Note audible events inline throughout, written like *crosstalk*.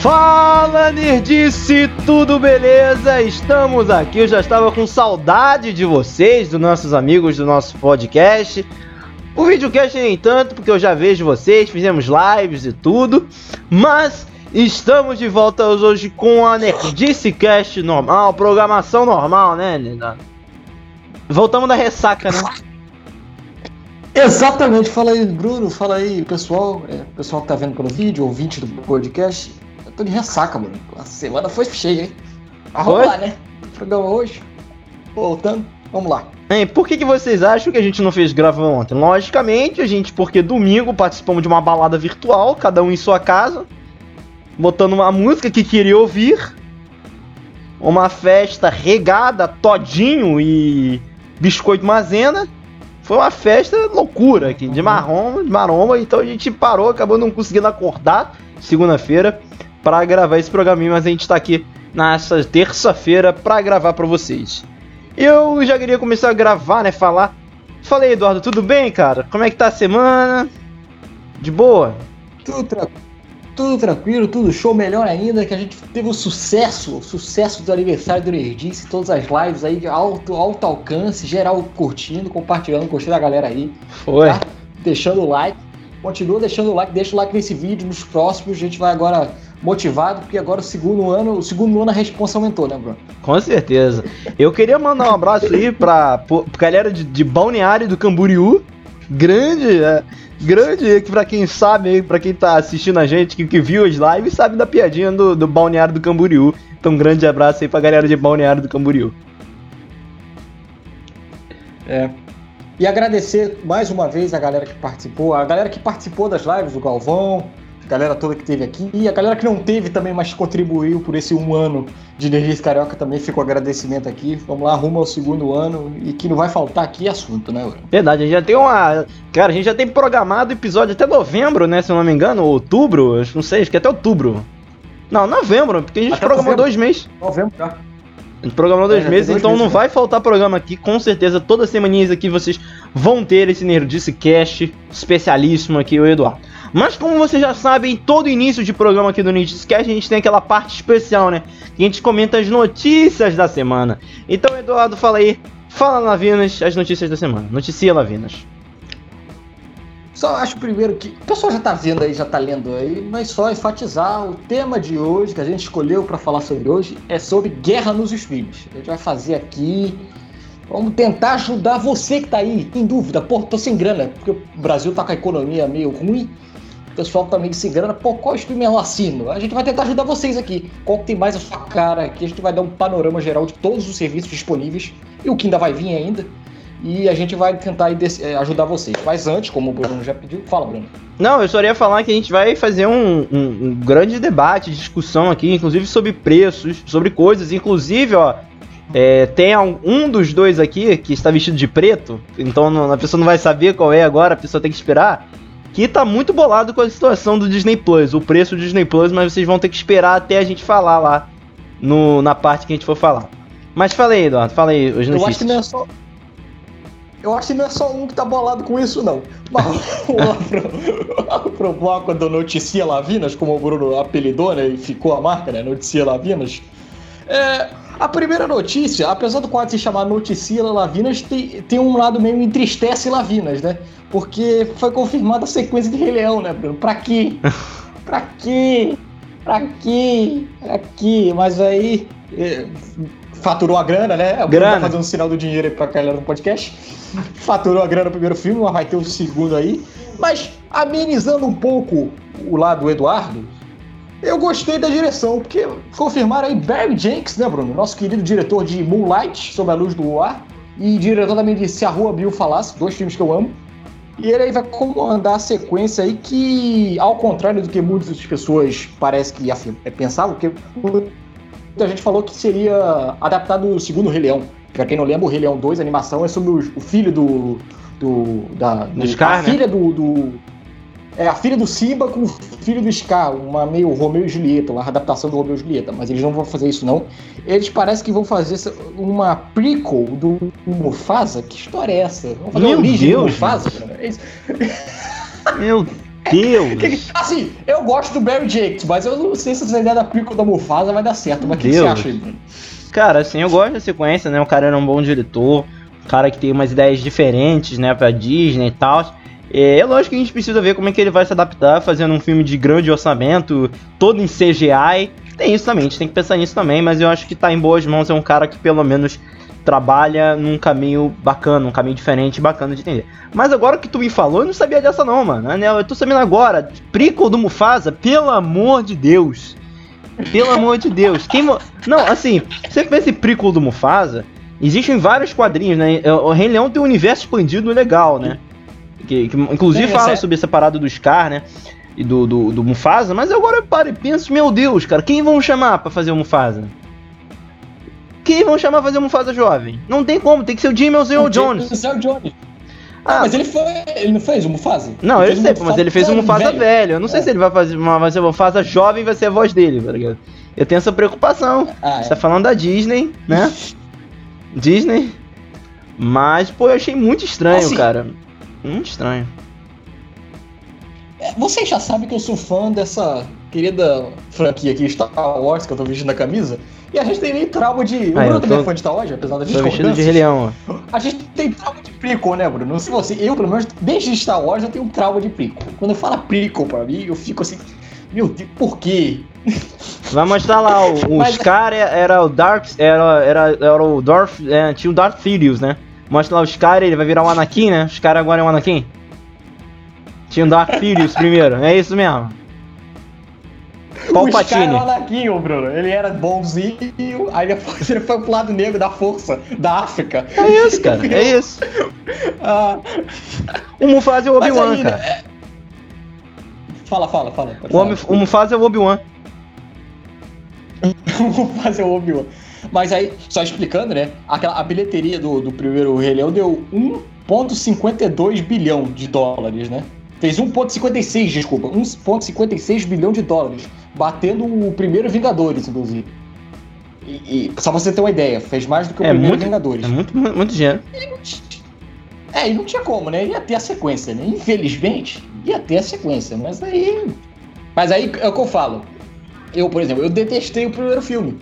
Fala Nerdice, tudo beleza? Estamos aqui, eu já estava com saudade de vocês, dos nossos amigos do nosso podcast. O videocast nem tanto, porque eu já vejo vocês, fizemos lives e tudo, mas estamos de volta hoje com a Nerdice Cast normal, programação normal, né, Nina? Voltamos da ressaca, né? Exatamente, fala aí, Bruno, fala aí, pessoal, é, pessoal que tá vendo pelo vídeo, ouvinte do podcast. Tô de ressaca, mano. A semana foi cheia, hein? Vamos lá, né? O programa hoje. Voltando, vamos lá. Hein, por que, que vocês acham que a gente não fez grava ontem? Logicamente, a gente, porque domingo participamos de uma balada virtual, cada um em sua casa, botando uma música que queria ouvir, uma festa regada, todinho e biscoito mazena. Foi uma festa loucura aqui, de marrom, de maromba, então a gente parou, acabou não conseguindo acordar segunda-feira para gravar esse programinha, mas a gente tá aqui nessa terça-feira para gravar para vocês. Eu já queria começar a gravar, né, falar. Falei, Eduardo, tudo bem, cara? Como é que tá a semana? De boa? Tudo tranquilo tudo tranquilo, tudo show, melhor ainda, que a gente teve o sucesso, o sucesso do aniversário do Nerdice, todas as lives aí de alto, alto alcance, geral curtindo, compartilhando, gostei da galera aí. Foi. Tá? Deixando o like, continua deixando o like, deixa o like nesse vídeo, nos próximos, a gente vai agora motivado, porque agora o segundo ano, o segundo ano a responsa aumentou, né, Bruno? Com certeza. Eu queria mandar um abraço aí pra, pra galera de, de Balneário do Camboriú, grande, é, grande, que pra quem sabe, pra quem tá assistindo a gente, que, que viu as lives, sabe da piadinha do, do Balneário do Camboriú. Então, um grande abraço aí pra galera de Balneário do Camboriú. É. E agradecer mais uma vez a galera que participou, a galera que participou das lives, o Galvão, galera toda que teve aqui. E a galera que não teve também, mas contribuiu por esse um ano de Energias Carioca também ficou agradecimento aqui. Vamos lá, rumo ao segundo ano e que não vai faltar aqui assunto, né, Bruno? Verdade, a gente já tem uma. Cara, a gente já tem programado episódio até novembro, né? Se eu não me engano, ou outubro, não sei, acho que até outubro. Não, novembro, porque a gente até programou novembro. dois meses. Novembro, já. A gente programou dois é, meses, dois então meses, não né? vai faltar programa aqui. Com certeza, todas as semaninhas aqui vocês vão ter esse Nerdice Cast especialíssimo aqui, o Eduardo. Mas como vocês já sabem, todo início de programa aqui do Nerdcast a gente tem aquela parte especial, né? Que a gente comenta as notícias da semana. Então, Eduardo, fala aí. Fala, Lavinas, as notícias da semana. Noticia, Lavinas. Só acho primeiro que. O pessoal já tá vendo aí, já tá lendo aí, mas só enfatizar o tema de hoje, que a gente escolheu para falar sobre hoje, é sobre guerra nos streams. A gente vai fazer aqui. Vamos tentar ajudar você que tá aí, em dúvida. Pô, tô sem grana, porque o Brasil tá com a economia meio ruim pessoal também se engana, pô, qual stream eu assino? A gente vai tentar ajudar vocês aqui. Qual que tem mais a sua cara aqui? A gente vai dar um panorama geral de todos os serviços disponíveis e o que ainda vai vir ainda. E a gente vai tentar eh, ajudar vocês. Mas antes, como o Bruno já pediu, fala, Bruno. Não, eu só ia falar que a gente vai fazer um, um, um grande debate, discussão aqui, inclusive sobre preços, sobre coisas. Inclusive, ó, é, tem um dos dois aqui que está vestido de preto, então a pessoa não vai saber qual é agora, a pessoa tem que esperar que tá muito bolado com a situação do Disney Plus, o preço do Disney Plus, mas vocês vão ter que esperar até a gente falar lá no, na parte que a gente for falar. Mas fala aí, Eduardo, fala aí os notícias. Eu acho que não é só. Eu acho que não é só um que tá bolado com isso, não. Mas *laughs* pro, pro bloco do Noticia Lavinas, como o Bruno apelidou, né? E ficou a marca, né? Noticia Lavinas. É, a primeira notícia, apesar do quadro se chamar Noticia Lavinas, tem, tem um lado meio entristece Lavinas, né? Porque foi confirmada a sequência de Rei Leão, né, Bruno? Pra quê? *laughs* pra quê? Pra quê? Pra quê? Mas aí. É, faturou a grana, né? O Bruno tá fazendo um sinal do dinheiro aí pra galera no podcast. Faturou a grana no primeiro filme, mas vai ter o um segundo aí. Mas amenizando um pouco o lado do Eduardo, eu gostei da direção, porque confirmaram aí Barry Jenks, né, Bruno? Nosso querido diretor de Moonlight, Sob a Luz do Luar, e diretor também de Se a Rua Bill Falasse, dois filmes que eu amo. E ele aí vai comandar a sequência aí que, ao contrário do que muitas pessoas parece que é, pensavam, porque muita gente falou que seria adaptado o segundo Rei Leão. Pra quem não lembra, o Rei Leão 2, a animação é sobre o, filho do. do da, do, Scar, a né? filha do, do é a filha do Simba com o filho do Scar, uma meio Romeu e Julieta, uma adaptação do Romeu e Julieta, mas eles não vão fazer isso não. Eles parecem que vão fazer uma prequel do Mufasa. Que história é essa? Vão fazer Meu origem Deus, do Mufasa? Meu Deus! *laughs* assim, eu gosto do Barry Jakes, mas eu não sei se essa ideia da prequel da Mufasa vai dar certo. Mas o que, que você acha aí, Bruno? Cara, assim, eu gosto da sequência, né? O cara era um bom diretor, um cara que tem umas ideias diferentes, né, pra Disney e tal. É, é lógico que a gente precisa ver como é que ele vai se adaptar fazendo um filme de grande orçamento, todo em CGI. Tem isso também, a gente tem que pensar nisso também, mas eu acho que tá em boas mãos, é um cara que pelo menos trabalha num caminho bacana, um caminho diferente, bacana de entender. Mas agora que tu me falou, eu não sabia dessa não, mano. Eu tô sabendo agora, prequel do Mufasa, pelo amor de Deus. Pelo amor de Deus. Quem Não, assim, você pensa em prequel do Mufasa, existem vários quadrinhos, né? O Rei Leão tem um universo expandido legal, né? Que, que inclusive Sim, fala sobre essa parada do Scar, né? E do, do, do Mufasa, mas agora eu paro e penso, meu Deus, cara, quem vão chamar para fazer o Mufasa? que vão chamar fazer o Mufasa jovem? Não tem como, tem que ser o Jimmy ou o Jones. O Jones. Ah, mas ele foi. Ele não fez o Mufasa? Não, eu sei, mas ele fez o Mufasa velho. velho. Eu não é. sei se ele vai fazer uma, vai ser o Mufasa jovem vai ser a voz dele, tá ligado? Eu tenho essa preocupação. Ah, Você tá é. falando da Disney, né? *laughs* Disney. Mas, pô, eu achei muito estranho, assim, cara. Muito estranho. É, vocês já sabem que eu sou fã dessa querida franquia aqui, Star Wars, que eu tô vestindo na camisa. E a gente tem meio trauma de. O Bruno também é fã de Star Wars, apesar da gente Tô vestido de Rei Leão, A gente tem trauma de prequel, né, Bruno? Não sei você. Eu, pelo menos, desde Star Wars, eu tenho um trauma de prequel. Quando eu falo prequel pra mim, eu fico assim. Meu Deus, por quê? Vai mostrar lá, o, *laughs* Mas... É, era o Dark. Era, era, era o Darth. É, tinha o Darth Sidious, né? Mostra lá o Scar, ele vai virar o Anakin, né? O Scar agora é o Anakin. Tinha o Darth Sidious *laughs* primeiro, é isso mesmo. Palpatine. O Scar Anakin, Bruno. Ele era bonzinho, aí depois ele foi pro lado negro da força da África. É isso, cara. É isso. ah. O Mufasa é o Obi-Wan, cara. É... Fala, fala, fala. O, o Mufasa é o Obi-Wan. *laughs* o Mufasa é o Obi-Wan. Mas aí, só explicando, né? Aquela, a bilheteria do, do primeiro Rei Leão deu 1,52 bilhão de dólares, né? Fez 1,56, desculpa, 1,56 bilhão de dólares batendo o primeiro Vingadores, inclusive. E, e, só pra você ter uma ideia, fez mais do que o é primeiro muito, Vingadores. É muito, muito dinheiro. É, e não tinha como, né? Ia ter a sequência, né? Infelizmente, ia ter a sequência. Mas aí. Mas aí é o que eu falo. Eu, por exemplo, eu detestei o primeiro filme.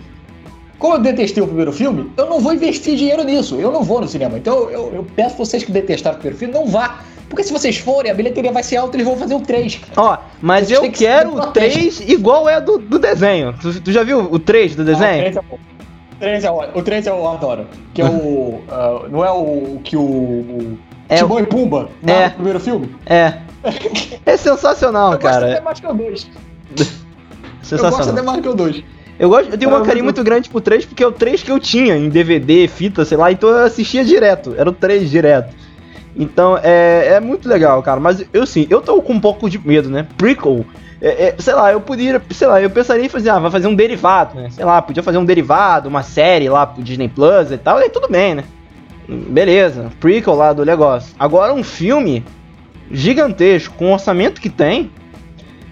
Como eu detestei o primeiro filme, eu não vou investir dinheiro nisso. Eu não vou no cinema. Então eu, eu peço vocês que detestaram o primeiro filme, não vá. Porque se vocês forem, a bilheteria vai ser alta e eles vão fazer o 3. Ó, mas eu quero o 3 igual é do, do desenho. Tu, tu, já viu o 3 do desenho? Ah, o 3 é bom. O 3 é o, eu adoro. Que é o. Uh, *laughs* não é o que o. o é Timão o... e Pumba no é. primeiro filme? É. *laughs* É sensacional, eu cara. Eu gosto até mais que o 2. *laughs* sensacional. Eu gosto até mais que o 2. Eu, gosto, eu tenho uma carinho muito grande pro 3 porque é o 3 que eu tinha em DVD, fita, sei lá, então eu assistia direto. Era o 3 direto. Então é, é muito legal, cara. Mas eu sim, eu tô com um pouco de medo, né? Prequel. É, é, sei lá, eu poderia, sei lá, eu pensaria em fazer, ah, vai fazer um derivado, né? Sei lá, podia fazer um derivado, uma série lá pro Disney Plus e tal, e aí tudo bem, né? Beleza, prequel lá do negócio. Agora um filme gigantesco, com o orçamento que tem,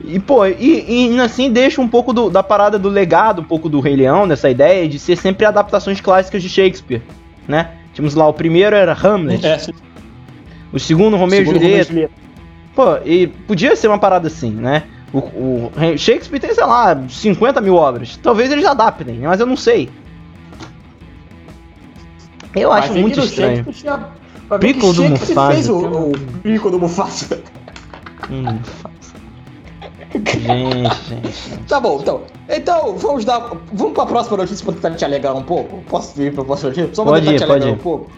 e pô, e, e assim deixa um pouco do, da parada do legado, um pouco do Rei Leão, dessa ideia de ser sempre adaptações clássicas de Shakespeare, né? Tínhamos lá, o primeiro era Hamlet. É, o segundo, Romeu e Julieta. Pô, e podia ser uma parada assim, né? O, o, Shakespeare tem, sei lá, 50 mil obras. Talvez eles adaptem, mas eu não sei. Eu mas acho muito estranho. Tinha... Pico do Mufasa. fez o, o Pico do Mufasa. Hum, gente, gente, Tá bom, então. Então, vamos dar. Vamos pra próxima notícia pra tentar te alegar um pouco? Posso vir pra próxima notícia? Só pra pode tentar ir, te alegar um pouco.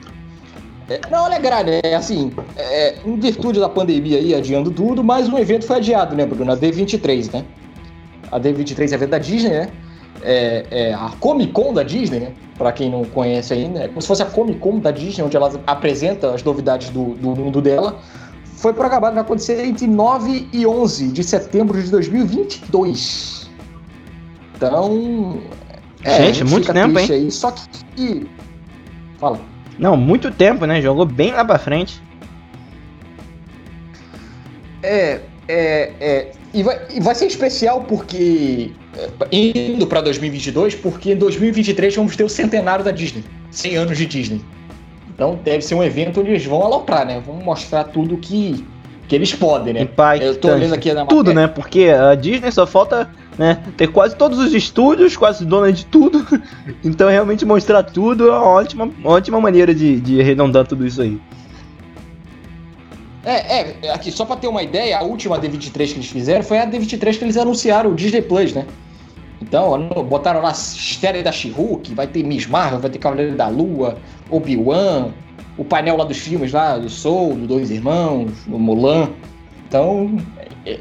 É, não alegrar, né? Assim, é, em virtude da pandemia aí adiando tudo, mas o evento foi adiado, né, Bruno? A D23, né? A D23 é evento da Disney, né? É, é, a Comic Con da Disney, né? Pra quem não conhece ainda, é como se fosse a Comic Con da Disney, onde ela apresenta as novidades do, do mundo dela. Foi programado, vai acontecer entre 9 e 11 de setembro de 2022. Então. É, gente, muito tempo, hein? Aí, só que. Fala. Não, muito tempo, né? Jogou bem lá pra frente. É, é, é. E vai, e vai ser especial porque. É, indo pra 2022, porque em 2023 vamos ter o centenário da Disney 100 anos de Disney. Então deve ser um evento onde eles vão aloprar, né? Vão mostrar tudo que Que eles podem, né? Impactante. Eu tô olhando aqui na Tudo, matéria. né? Porque a Disney só falta né, ter quase todos os estúdios, quase dona de tudo. *laughs* Então realmente mostrar tudo é uma ótima, ótima maneira de, de arredondar tudo isso aí. É, é, aqui, só pra ter uma ideia, a última D23 que eles fizeram foi a D23 que eles anunciaram, o Disney Plus, né? Então, botaram lá série da She-Hulk, vai ter Miss Marvel, vai ter Cavaleiro da Lua, Obi-Wan, o painel lá dos filmes lá, do Soul, do Dois Irmãos, do Mulan. Então,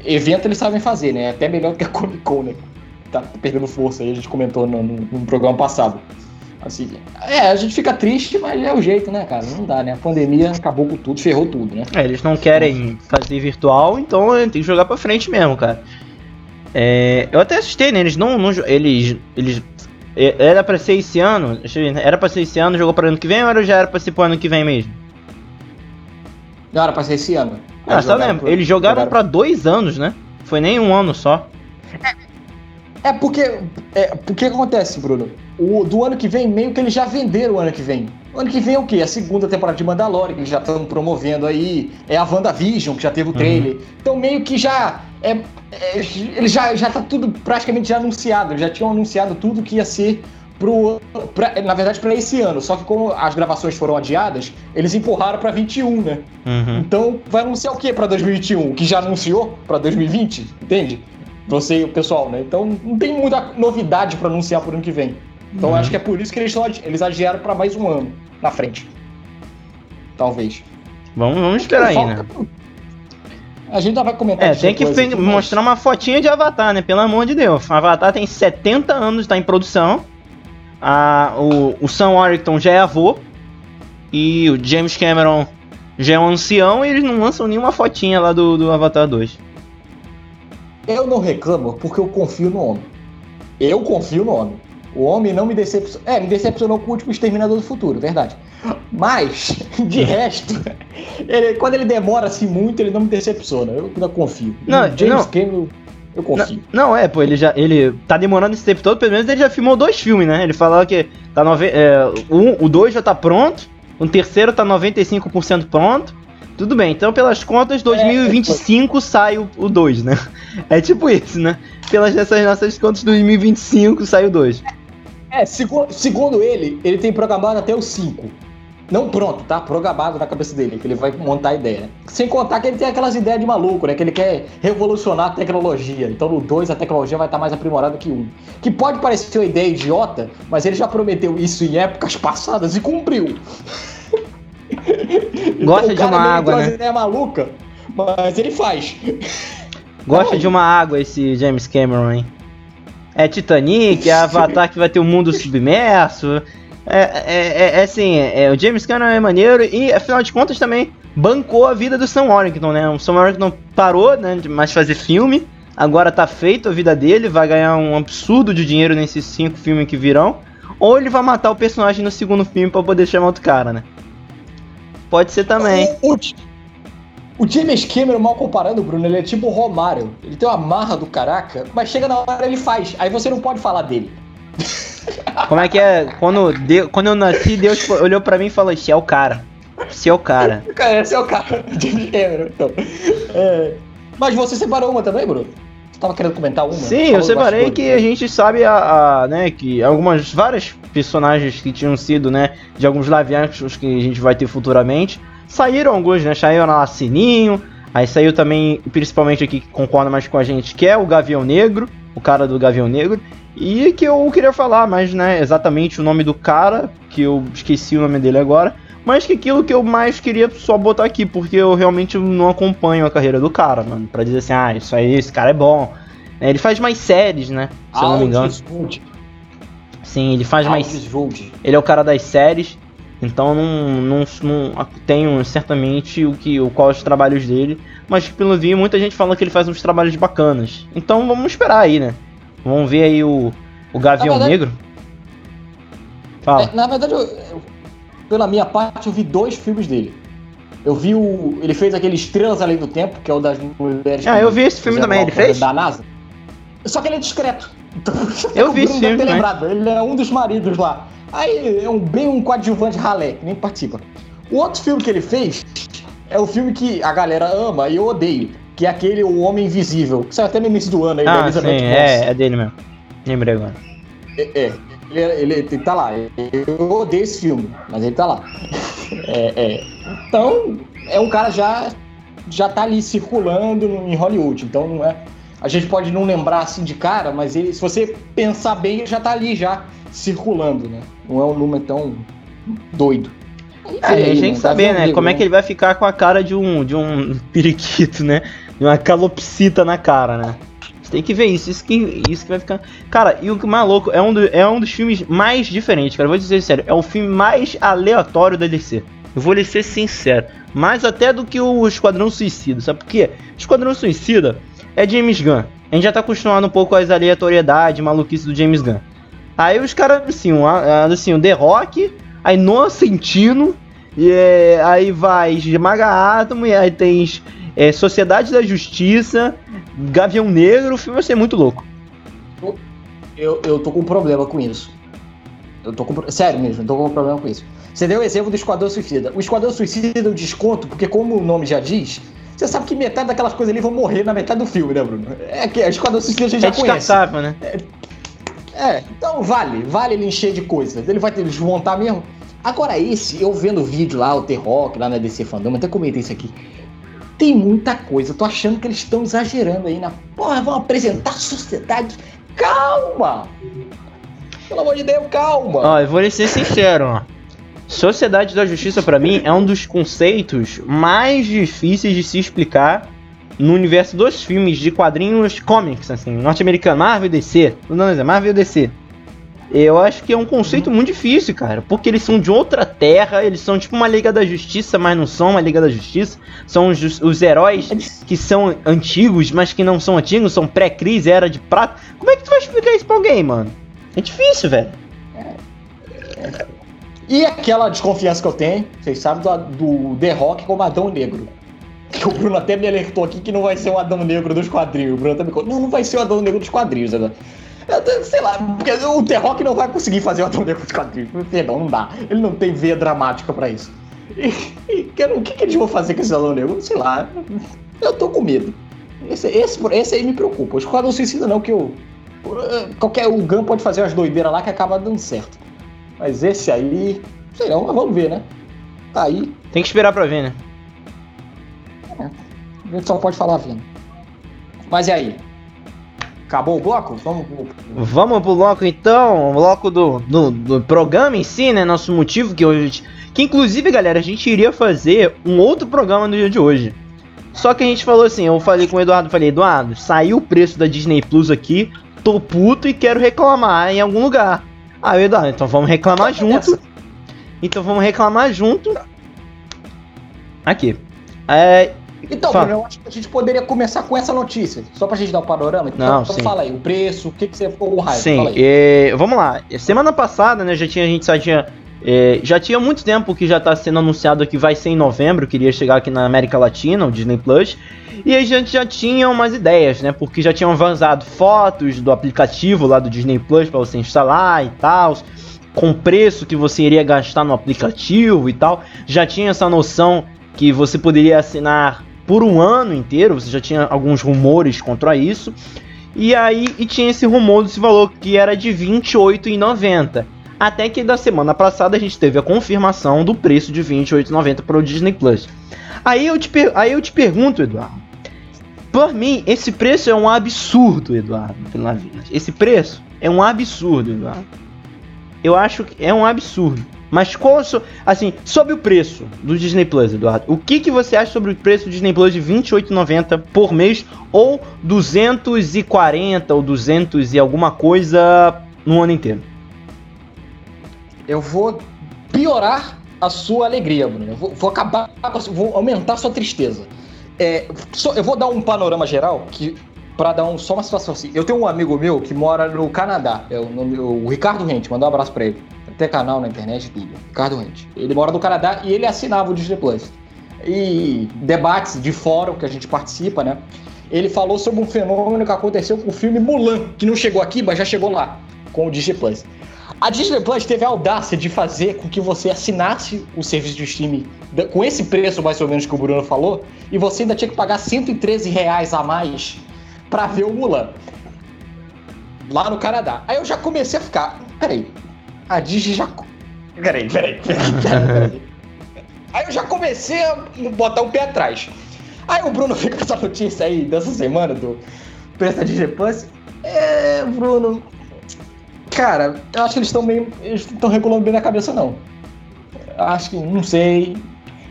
evento eles sabem fazer, né? Até melhor que a Comic Con, né? Tá perdendo força aí, a gente comentou no, no- no programa passado. Assim, é, a gente fica triste, mas é o jeito, né, cara? Não dá, né? A pandemia acabou com tudo, ferrou tudo, né? É, eles não querem fazer virtual, então tem que jogar pra frente mesmo, cara. É, eu até assustei, né? Eles não. não eles, eles. é, Era pra ser esse ano? Deixa eu ver, né? Era pra ser esse ano, jogou pra ano que vem ou já era pra ser pro ano que vem mesmo? Não era pra ser esse ano. Ah, Eles jogaram lembro. pro- Eles jogaram pra dois anos, né? Foi nem um ano só. É porque. É, porque que acontece, Bruno? O, do ano que vem, meio que eles já venderam o ano que vem. Ano que vem é o quê? A segunda temporada de Mandalorian, que eles já estão promovendo aí. É a WandaVision, que já teve o trailer. Então, meio que já. É, é, ele já, já tá tudo praticamente já anunciado. Eles já tinham anunciado tudo que ia ser pro. Pra, na verdade, pra esse ano. Só que como as gravações foram adiadas, eles empurraram pra 21, né? Uhum. Então, vai anunciar o que pra 2021? Que já anunciou pra 2020? Entende? Você e o pessoal, né? Então, não tem muita novidade pra anunciar pro ano que vem. Então, Uhum. acho que é por isso que eles, eles adiaram pra mais um ano na frente. Talvez. Vamos, vamos esperar aí, né? Falta- A gente ainda vai comentar É, tem que coisa mas- mostrar uma fotinha de Avatar, né? Pelo amor de Deus. Avatar tem 70 anos, tá em produção. A, o, o Sam Warrington já é avô. E o James Cameron já é um ancião e eles não lançam nenhuma fotinha lá do, do Avatar 2. Eu não reclamo porque eu confio no homem. Eu confio no homem. O homem não me decepcionou. É, me decepcionou com o último Exterminador do Futuro, verdade. Mas, *laughs* de resto, *laughs* ele- quando ele demora assim muito, ele não me decepciona. Eu ainda confio. Não, o James não. Cameron, eu confio. Não, é, pô, ele já. Ele tá demorando esse tempo todo, pelo menos ele já filmou dois filmes, né? Ele falou que tá nove, é, um, o 2 já tá pronto, o terceiro tá 95% pronto. Tudo bem, então pelas contas, 2025 sai o 2, né? *laughs* É tipo isso, né? Pelas nossas contas, 2025 sai o 2. É, segundo, segundo ele, ele tem programado até o 5. Não pronto, tá? Programado na cabeça dele, que ele vai montar a ideia. né? Sem contar que ele tem aquelas ideias de maluco, né? Que ele quer revolucionar a tecnologia. Então no 2 a tecnologia vai estar mais aprimorada que um. Que pode parecer uma ideia idiota, mas ele já prometeu isso em épocas passadas e cumpriu. *laughs* Gosta o de uma água, né? ideias maluca, mas ele faz. Gosta Ai. de uma água esse James Cameron, hein? É Titanic, é Avatar que vai ter o mundo submerso. É, é, é- é assim, é, o James Cameron é maneiro e, afinal de contas, também bancou a vida do Sam Warrington, né? O Sam Warrington parou, né, de mais fazer filme. Agora tá feito a vida dele, vai ganhar um absurdo de dinheiro nesses cinco filmes que virão. Ou ele vai matar o personagem no segundo filme pra poder chamar outro cara, né? Pode ser também. O, o, o James Cameron, mal comparando, Bruno, ele é tipo o Romário. Ele tem uma marra do caraca, mas chega na hora ele faz. Aí você não pode falar dele. *laughs* Como é que é? Quando, Deu- quando eu nasci, Deus olhou pra mim e falou: Esse é o cara. Esse é o cara. *laughs* Cara, esse é o cara, *laughs* James Cameron. Então. É. Mas você separou uma também, Bruno? Você tava querendo comentar uma? Sim, eu separei que a gente sabe a, a, né, que algumas várias personagens que tinham sido, né, de alguns actions que a gente vai ter futuramente, saíram alguns, né, saíram lá Sininho, aí saiu também, principalmente aqui que concorda mais com a gente, que é o Gavião Negro, o cara do Gavião Negro, e que eu queria falar mais, né, exatamente o nome do cara, que eu esqueci o nome dele agora, mas que aquilo que eu mais queria só botar aqui, porque eu realmente não acompanho a carreira do cara, mano, pra dizer assim, ah, isso aí, esse cara é bom. É, Ele faz mais séries, né? Se eu não me engano. Sim, ele faz mais. Aldous Wood. Ele é o cara das séries. Então não, não, não tenho certamente o que o qual os trabalhos dele. Mas pelo vi, muita gente fala que ele faz uns trabalhos bacanas. Então vamos esperar aí, né? Vamos ver aí o, o Gavião verdade- Negro. Fala. É, na verdade, eu- eu- pela minha parte, eu vi dois filmes dele. Eu vi o. Ele fez aquele Estrelas Além do Tempo, que é o das mulheres. Ah, eu vi esse filme também, ele fez? Da NASA. Só que ele é discreto. Então, *laughs* Eu vi esse filme lembrado. Ele é um dos maridos lá. Aí é um, bem um coadjuvante ralé, que nem participa. O outro filme que ele fez é o filme que a galera ama e eu odeio. Que é aquele O Homem Invisível. Que saiu até no início do ano aí, da Ah, sim, Elizabeth Moss. é, é dele mesmo. Lembrei agora. É, é. Ele, ele, ele tá lá. Eu odeio esse filme, mas ele tá lá. É, é. Então, é um cara já já tá ali circulando em Hollywood. Então não é. A gente pode não lembrar assim de cara, mas ele, se você pensar bem, ele já tá ali já circulando, né? Não é um número tão doido. É, a gente tem que saber, né? Davi Como é que ele vai ficar com a cara de um, de um *laughs* periquito, né? De uma calopsita na cara, né? Você tem que ver isso, isso que, isso que vai ficar. Cara, e o que mais louco é um, do- é um dos filmes mais diferentes, cara. Eu vou dizer sério, é o filme mais aleatório da DC. Eu vou lhe ser sincero. Mais até do que o Esquadrão Suicida. Sabe por quê? Esquadrão Suicida é James Gunn. A gente já tá acostumado um pouco com as aleatoriedades, maluquice do James Gunn. Aí os caras, assim, um, assim, o The Rock, aí Noah Centino, e, é, aí vai Esmaga Átomo, e aí tem é, Sociedade da Justiça, Gavião Negro, o filme vai ser muito louco. Eu, eu tô com um problema com isso. Eu tô com. Sério mesmo, eu tô com um problema com isso. Você deu o exemplo do Esquadrão Suicida. O Esquadrão Suicida eu desconto, porque como o nome já diz, você sabe que metade daquelas coisas ali vão morrer na metade do filme, né, Bruno? É que o Esquadrão Suicida a gente É já conhece. né? É, então vale, vale ele encher de coisas. Ele vai ter que desmontar mesmo. Agora esse, eu vendo o vídeo lá, o T-Rock, lá na DC Fandom, até comentei isso aqui. Tem muita coisa, eu tô achando que eles estão exagerando aí na. Porra, vão apresentar a sociedade. Calma! Pelo amor de Deus, calma! Ó, eu vou ser sincero, ó. Sociedade da Justiça, pra mim, é um dos conceitos mais difíceis de se explicar no universo dos filmes de quadrinhos comics, assim, norte-americano, Marvel e DC. Não, não, Marvel e DC. Eu acho que é um conceito muito difícil, cara, porque eles são de outra terra, eles são tipo uma Liga da Justiça, mas não são uma Liga da Justiça. São os, os heróis que são antigos, mas que não são antigos, são pré-crise, era de prata. Como é que tu vai explicar isso pra alguém, mano? É difícil, velho. E aquela desconfiança que eu tenho, vocês sabem, do, do The Rock como Adão Negro. Que o Bruno até me alertou aqui que não vai ser o Adão Negro dos quadrinhos. O Bruno até me não, não vai ser o Adão Negro dos quadrinhos, né? Sei lá, porque o The Rock não vai conseguir fazer o Adão Negro dos quadrinhos. Perdão, não dá. Ele não tem veia dramática pra isso. E, e o que, que eles vão fazer com esse Adão Negro? Sei lá. Eu tô com medo. Esse, esse, esse aí me preocupa. O Esquadrão Suicida não, que eu. Qualquer. O Gun pode fazer umas doideiras lá que acaba dando certo. Mas esse aí, sei lá, mas vamos ver, né? Tá aí, Tem que esperar pra ver, né? a gente só pode falar vendo. Mas e aí? Acabou o bloco? Vamos pro- Vamos pro bloco então, o bloco do, do, do programa em si, né? Nosso motivo que hoje. Que inclusive, galera, a gente iria fazer um outro programa no dia de hoje. Só que a gente falou assim, eu falei com o Eduardo, falei, Eduardo, saiu o preço da Disney Plus aqui, tô puto e quero reclamar em algum lugar. Aí o Eduardo, então vamos reclamar junto. Então vamos reclamar junto. Aqui. É, Então. Bruno, eu acho que a gente poderia começar com essa notícia. Só pra gente dar um panorama. Então, Não, então sim. fala aí, o preço, o que, que você ficou com raiva? Sim, Fala aí. é, vamos lá. Semana passada, né, já tinha a gente já tinha é, já tinha muito tempo que já tá sendo anunciado que vai ser em novembro, queria chegar aqui na América Latina, o Disney Plus. E a gente já tinha umas ideias, né? Porque já tinham vazado fotos do aplicativo lá do Disney Plus para você instalar e tal, com preço que você iria gastar no aplicativo e tal. Já tinha essa noção que você poderia assinar por um ano inteiro, você já tinha alguns rumores contra isso. E aí e tinha esse rumor desse valor que era de R$ 28,90. Até que da semana passada a gente teve a confirmação do preço de R$ 28,90 para o Disney Plus. Aí eu, te aí eu te pergunto, Eduardo. Por mim, esse preço é um absurdo, Eduardo Vilavinas. Esse preço é um absurdo, Eduardo. Eu acho que é um absurdo. Mas qual, so- assim, sobre o preço do Disney Plus, Eduardo? O que, que você acha sobre o preço do Disney Plus de R$ 28,90 por mês ou 240 ou 200 e alguma coisa no ano inteiro? Eu vou piorar a sua alegria, Bruno. Eu vou, vou acabar, vou aumentar a sua tristeza. É, só- eu vou dar um panorama geral que para dar um, só uma situação assim. Eu tenho um amigo meu que mora no Canadá, é o, nome- o Ricardo Rente, mandar um abraço para ele. Tem canal na internet tudo. Ricardo Rente. Ele mora no Canadá e ele assinava o Disney Plus. E debates de fórum que a gente participa, né? Ele falou sobre um fenômeno que aconteceu com o filme Mulan, que não chegou aqui, mas já chegou lá, com o Disney Plus. A Disney Plus teve a audácia de fazer com que você assinasse o serviço de streaming com esse preço mais ou menos que o Bruno falou, e você ainda tinha que pagar 113 reais a mais para ver o Mulan. Lá no Canadá. Aí eu já comecei a ficar. Peraí. A Disney já. Peraí, peraí, peraí, peraí. Aí eu já comecei a botar o pé atrás. Aí o Bruno *laughs* fica com essa notícia aí dessa semana do preço da Disney Plus. É, Bruno, Cara, eu acho que eles estão meio. Eles estão regulando bem na cabeça, não. Acho que. Não sei.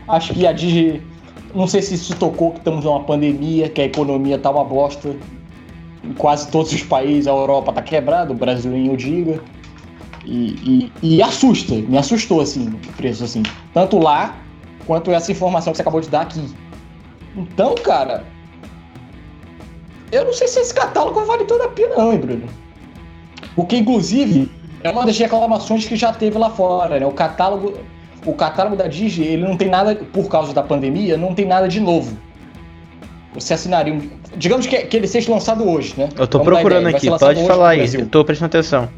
Acho que a Digi. Não sei se isso tocou que estamos numa pandemia, que a economia tá uma bosta. Em quase todos os países, a Europa tá quebrada, o Brasil nem eu diga. E, e, e, assusta, me assustou assim, o preço assim. Tanto lá quanto essa informação que você acabou de dar aqui. Então, cara. Eu não sei se esse catálogo vale toda a pena, não, hein, Bruno. O que, inclusive, é uma das reclamações que já teve lá fora, né? O catálogo, o catálogo da Disney, ele não tem nada, por causa da pandemia, não tem nada de novo. Você assinaria um. Digamos que, que ele seja lançado hoje, né? Eu tô vamos procurando aqui, pode falar aí, eu tô prestando atenção.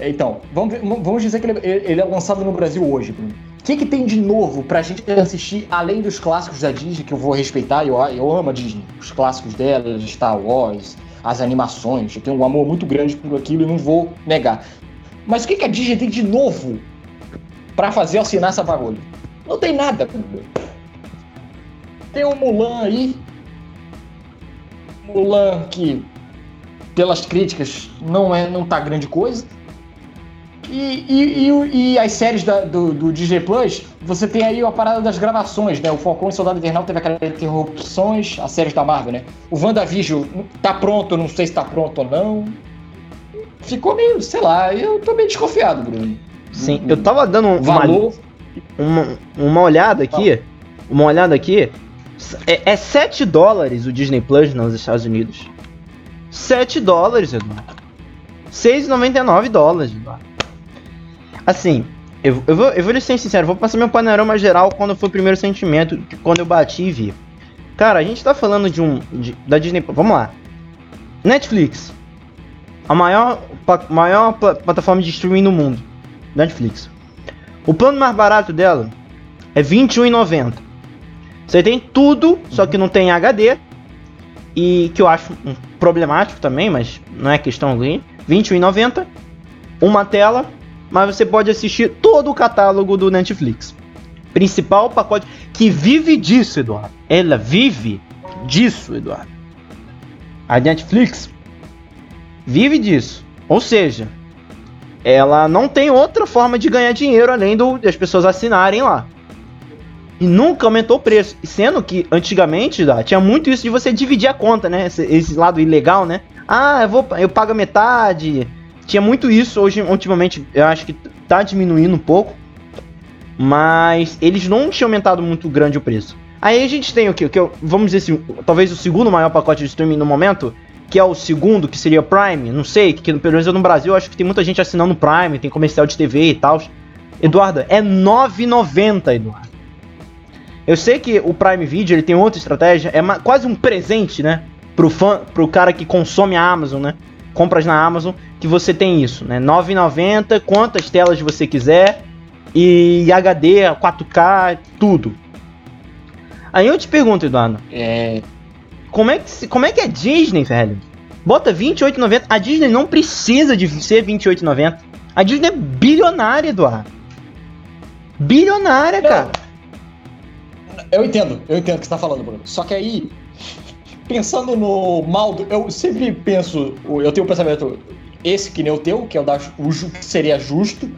Então, vamos, vamos dizer que ele, ele é lançado no Brasil hoje, Bruno. O que, que tem de novo pra gente assistir, além dos clássicos da Disney, que eu vou respeitar, eu, eu amo a Disney, os clássicos dela, Star Wars, as animações. Eu tenho um amor muito grande por aquilo e não vou negar. Mas o que, que a Disney tem de novo para fazer assinar essa bagulho? Não tem nada. Tem o um Mulan aí. Mulan que, pelas críticas, não é não tá grande coisa. E, e, e, e, as séries da, do, do Disney Plus, você tem aí a parada das gravações, né? O Falcão e Soldado Invernal teve aquelas interrupções, as séries da Marvel, né? O WandaVision tá pronto, não sei se tá pronto ou não. Ficou meio, sei lá, eu tô meio desconfiado, Bruno. Sim, eu tava dando um valor. Uma, uma, uma olhada aqui. Uma olhada aqui. É, é 7 dólares o Disney Plus nos Estados Unidos. 7 dólares, Eduardo. 6,99 dólares, Eduardo. Assim, eu, eu, vou, eu vou ser sincero, vou passar meu panorama geral quando foi o primeiro sentimento, quando eu bati e vi. Cara, a gente tá falando de um. De, da Disney. Vamos lá. Netflix. A maior, maior plataforma de streaming no mundo. Netflix. O plano mais barato dela é R$21,90. Você tem tudo, só que não tem HD. E que eu acho problemático também, mas não é questão ruim. R$21,90. Uma tela mas você pode assistir todo o catálogo do Netflix. Principal pacote que vive disso, Eduardo. Ela vive disso, Eduardo. A Netflix vive disso. Ou seja, ela não tem outra forma de ganhar dinheiro além do, das pessoas assinarem lá. E nunca aumentou o preço. Sendo que antigamente tinha muito isso de você dividir a conta, né? Esse, esse lado ilegal, né? Ah, eu, vou, eu pago a metade tinha muito isso, hoje, ultimamente, eu acho que tá diminuindo um pouco. Mas eles não tinham aumentado muito grande o preço. Aí a gente tem o que? que vamos dizer assim, talvez o segundo maior pacote de streaming no momento, que é o segundo, que seria o Prime, não sei, que pelo menos no Brasil acho que tem muita gente assinando Prime, tem comercial de TV e tal. Eduardo, é 9,90, Eduardo. Eu sei que o Prime Video ele tem outra estratégia, é quase um presente, né? Pro fã, pro cara que consome a Amazon, né? Compras na Amazon que você tem isso, né? 9,90, quantas telas você quiser e HD, 4K, tudo. Aí eu te pergunto, Eduardo. É... Como é que como é que é Disney, velho? Bota 28,90. A Disney não precisa de ser 28,90. A Disney é bilionária, Eduardo. Bilionária, não. cara. Eu entendo, eu entendo o que você tá falando, Bruno. Só que aí pensando no mal, do, eu sempre penso, eu tenho um pensamento esse que nem o teu, que é o da o que seria justo,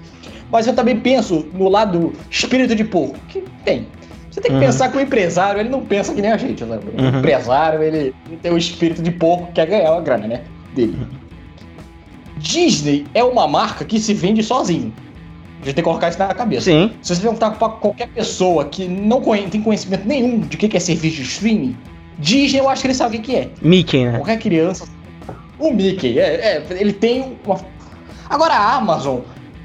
mas eu também penso no lado espírito de porco, que tem. Você tem que uhum. pensar que o empresário, ele não pensa que nem a gente, né? O uhum. empresário, ele tem o espírito de porco que quer ganhar a grana, né? Dele. Uhum. Disney é uma marca que se vende sozinho. A gente tem que colocar isso na cabeça. Sim. Se você perguntar pra qualquer pessoa que não tem conhecimento nenhum de que é serviço de streaming, Disney, eu acho que ele sabe o que é. Mickey, né? Qualquer criança. O Mickey, é, é, ele tem uma. Agora a Amazon.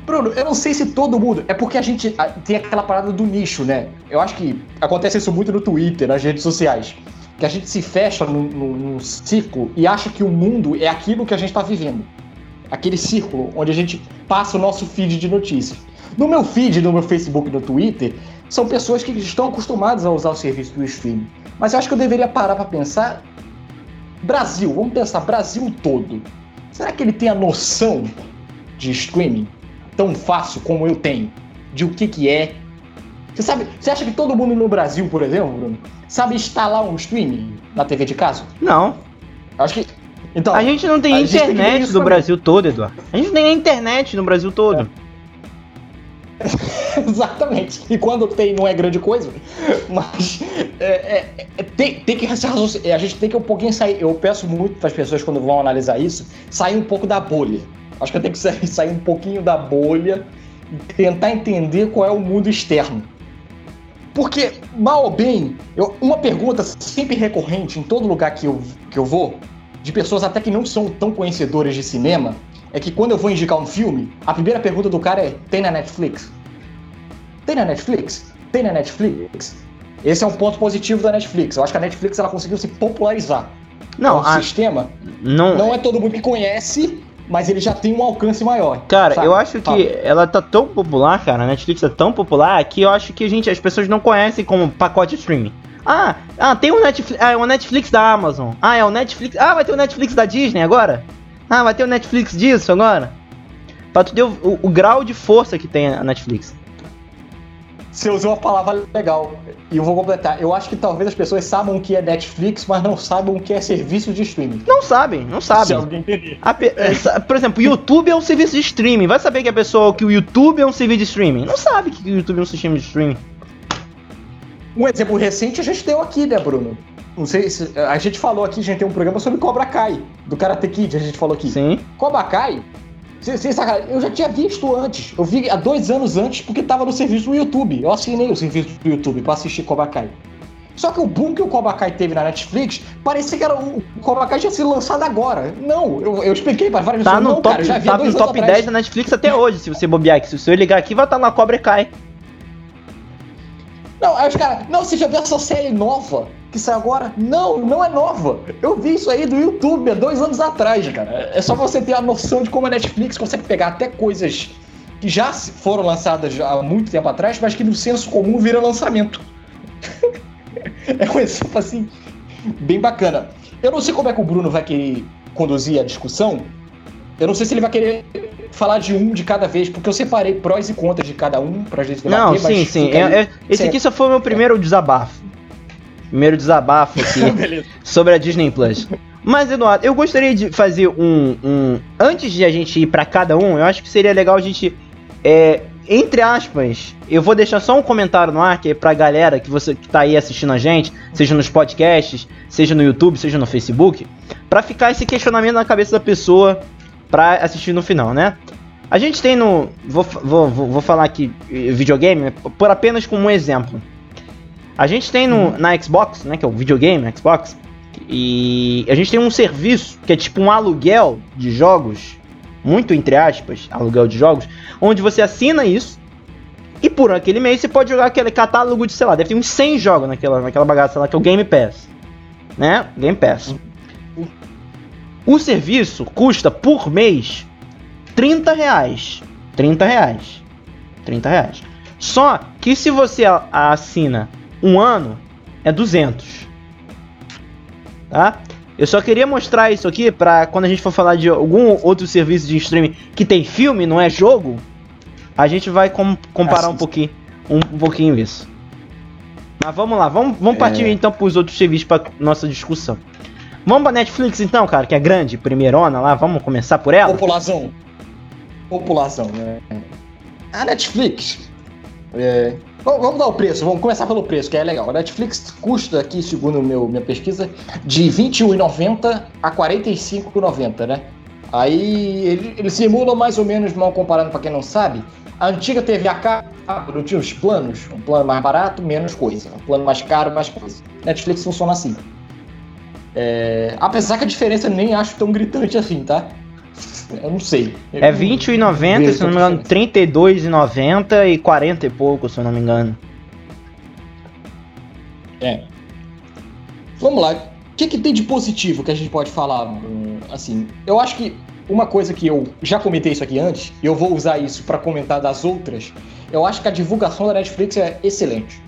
Bruno, eu não sei se todo mundo. É porque a gente tem aquela parada do nicho, né? Eu acho que acontece isso muito no Twitter, nas redes sociais. Que a gente se fecha num, num, ciclo e acha que o mundo é aquilo que a gente tá vivendo. aquele círculo onde a gente passa o nosso feed de notícias. No meu feed, no meu Facebook e no Twitter, são pessoas que estão acostumadas a usar o serviço do streaming. Mas eu acho que eu deveria parar para pensar. Brasil, vamos pensar, Brasil todo. Será que ele tem a noção de streaming tão fácil como eu tenho? De o que, que é? Você sabe, você acha que todo mundo no Brasil, por exemplo, Bruno, sabe instalar um streaming na TV de casa? Não. Acho que. Então, a gente não tem internet tem no Brasil todo, Eduardo. A gente não tem internet no Brasil todo. É. *laughs* Exatamente. E quando tem, não é grande coisa. Mas é, é, é, tem, tem que a gente tem que um pouquinho sair. Eu peço muito para as pessoas quando vão analisar isso, sair um pouco da bolha. Acho que eu tenho que sair, sair um pouquinho da bolha e tentar entender qual é o mundo externo. Porque, mal ou bem, eu, uma pergunta sempre recorrente em todo lugar que eu, que eu vou, de pessoas até que não são tão conhecedoras de cinema, é que quando eu vou indicar um filme, a primeira pergunta do cara é: tem na Netflix? Tem na Netflix? Tem na Netflix? Esse é um ponto positivo da Netflix. Eu acho que a Netflix ela conseguiu se popularizar. Não, o a... sistema não... não é todo mundo que conhece, mas ele já tem um alcance maior. Cara, sabe? eu acho que ela tá tão popular, cara, a Netflix é tão popular que eu acho que a gente, as pessoas não conhecem como pacote streaming. Ah, ah, tem um Netflix, ah, é o Netflix da Amazon. Ah, é o Netflix, ah, vai ter o Netflix da Disney agora? Ah, vai ter o Netflix disso agora? Pra tu ter o, o, o grau de força que tem a Netflix. Você usou a palavra legal. E eu vou completar. Eu acho que talvez as pessoas saibam o que é Netflix, mas não saibam o que é serviço de streaming. Não sabem, não sabem. Se alguém entender. Pe... É. Por exemplo, o YouTube é um serviço de streaming. Vai saber que a pessoa que o YouTube é um serviço de streaming. Não sabe que o YouTube é um sistema de streaming. Um exemplo recente a gente deu aqui, né, Bruno? Não sei se. A gente falou aqui, a gente tem um programa sobre Cobra Kai, do Karate Kid, a gente falou aqui. Sim. Cobra Kai, sem sacanagem, eu já tinha visto antes. Eu vi há dois anos antes porque tava no serviço do YouTube. Eu assinei o serviço do YouTube para assistir Cobra Kai. Só que o boom que o Cobra Kai teve na Netflix parecia que era o Cobra Kai tinha sido lançado agora. Não, eu, eu expliquei para várias tá pessoas. No não, top, cara, já vi tá no top 10 da Netflix até hoje, se você bobear aqui. Se você ligar aqui, vai estar lá Cobra Kai. Não, aí os caras, não, você já viu essa série nova que saiu agora? Não, não é nova. Eu vi isso aí do YouTube há dois anos atrás, cara. É só você ter a noção de como a Netflix consegue pegar até coisas que já foram lançadas há muito tempo atrás, mas que no senso comum vira lançamento. *laughs* é um exemplo assim, bem bacana. Eu não sei como é que o Bruno vai querer conduzir a discussão. Eu não sei se ele vai querer falar de um de cada vez, porque eu separei prós e contras de cada um pra gente debater. Não, sim, sim. É, é, esse aqui só foi o meu primeiro desabafo. Primeiro desabafo aqui *laughs* sobre a Disney Plus. Mas, Eduardo, eu gostaria de fazer um, um. Antes de a gente ir para cada um, eu acho que seria legal a gente. É, entre aspas, eu vou deixar só um comentário no ar que é pra galera que você que tá aí assistindo a gente, seja nos podcasts, seja no YouTube, seja no Facebook, para ficar esse questionamento na cabeça da pessoa pra assistir no final, né? A gente tem no. Vou, vou, vou falar aqui videogame por apenas como um exemplo. A gente tem no, uhum. na Xbox, né? Que é o videogame, Xbox. E a gente tem um serviço que é tipo um aluguel de jogos. Muito entre aspas, aluguel de jogos. Onde você assina isso. E por aquele mês você pode jogar aquele catálogo de, sei lá, deve ter uns 100 jogos naquela, naquela bagaça lá que é o Game Pass. Né? Game Pass. O serviço custa por mês 30 reais. 30 reais. 30 reais. Só que se você assina um ano, é 200. Tá? Eu só queria mostrar isso aqui para quando a gente for falar de algum outro serviço de streaming que tem filme, não é jogo, a gente vai com, comparar um pouquinho, um, um, pouquinho isso. Mas vamos lá, vamos, vamos partir é... então para os outros serviços para nossa discussão. Vamos pra Netflix então, cara, que é grande, primeirona lá, vamos começar por ela? População. População, né? A Netflix. É... Vamos dar o preço, vamos começar pelo preço, que é legal. A Netflix custa aqui, segundo meu, minha pesquisa, de R$21,90 a R$45,90, né? Aí ele, ele simula mais ou menos, mal comparando para quem não sabe, a antiga TV a cabo não tinha os planos, um plano mais barato, menos coisa, um plano mais caro, mais coisa. Netflix funciona assim. É, apesar que a diferença nem acho tão gritante assim, tá? Eu não sei. É 20,90, se não me engano, 32,90 e 40 e pouco, se eu não me engano. É. Vamos lá. O que, que tem de positivo que a gente pode falar? Assim, eu acho que uma coisa que eu já comentei isso aqui antes, e eu vou usar isso para comentar das outras, eu acho que a divulgação da Netflix é excelente.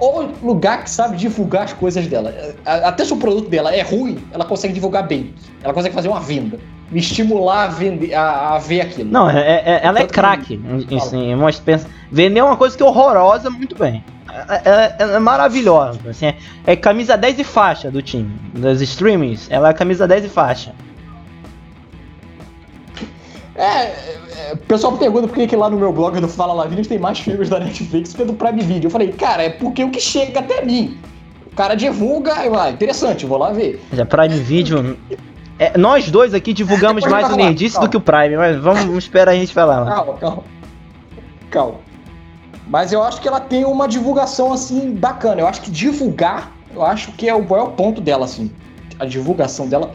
O lugar que sabe divulgar as coisas dela. Até se o produto dela é ruim, ela consegue divulgar bem. Ela consegue fazer uma venda. Me estimular a, vender, a, a ver aquilo. Não, é, é, ela é craque. Assim, pensa, vender uma coisa que é horrorosa muito bem. É, é, é maravilhosa. Assim, é, é, camisa 10 e faixa do time. Das streamings, ela é camisa 10 e faixa. É, é, o pessoal pergunta por que, que lá no meu blog do Fala Lavinas tem mais filmes da Netflix que do Prime Video. Eu falei, cara, é porque o que chega até mim. O cara divulga, eu, ah, interessante, vou lá ver. Já Prime Video. É, nós dois aqui divulgamos mais o Nerdice do que o Prime, mas vamos esperar a gente falar lá. Calma, calma. Calma. Mas eu acho que ela tem uma divulgação assim bacana. Eu acho que divulgar, eu acho que é o maior ponto dela, assim. A divulgação dela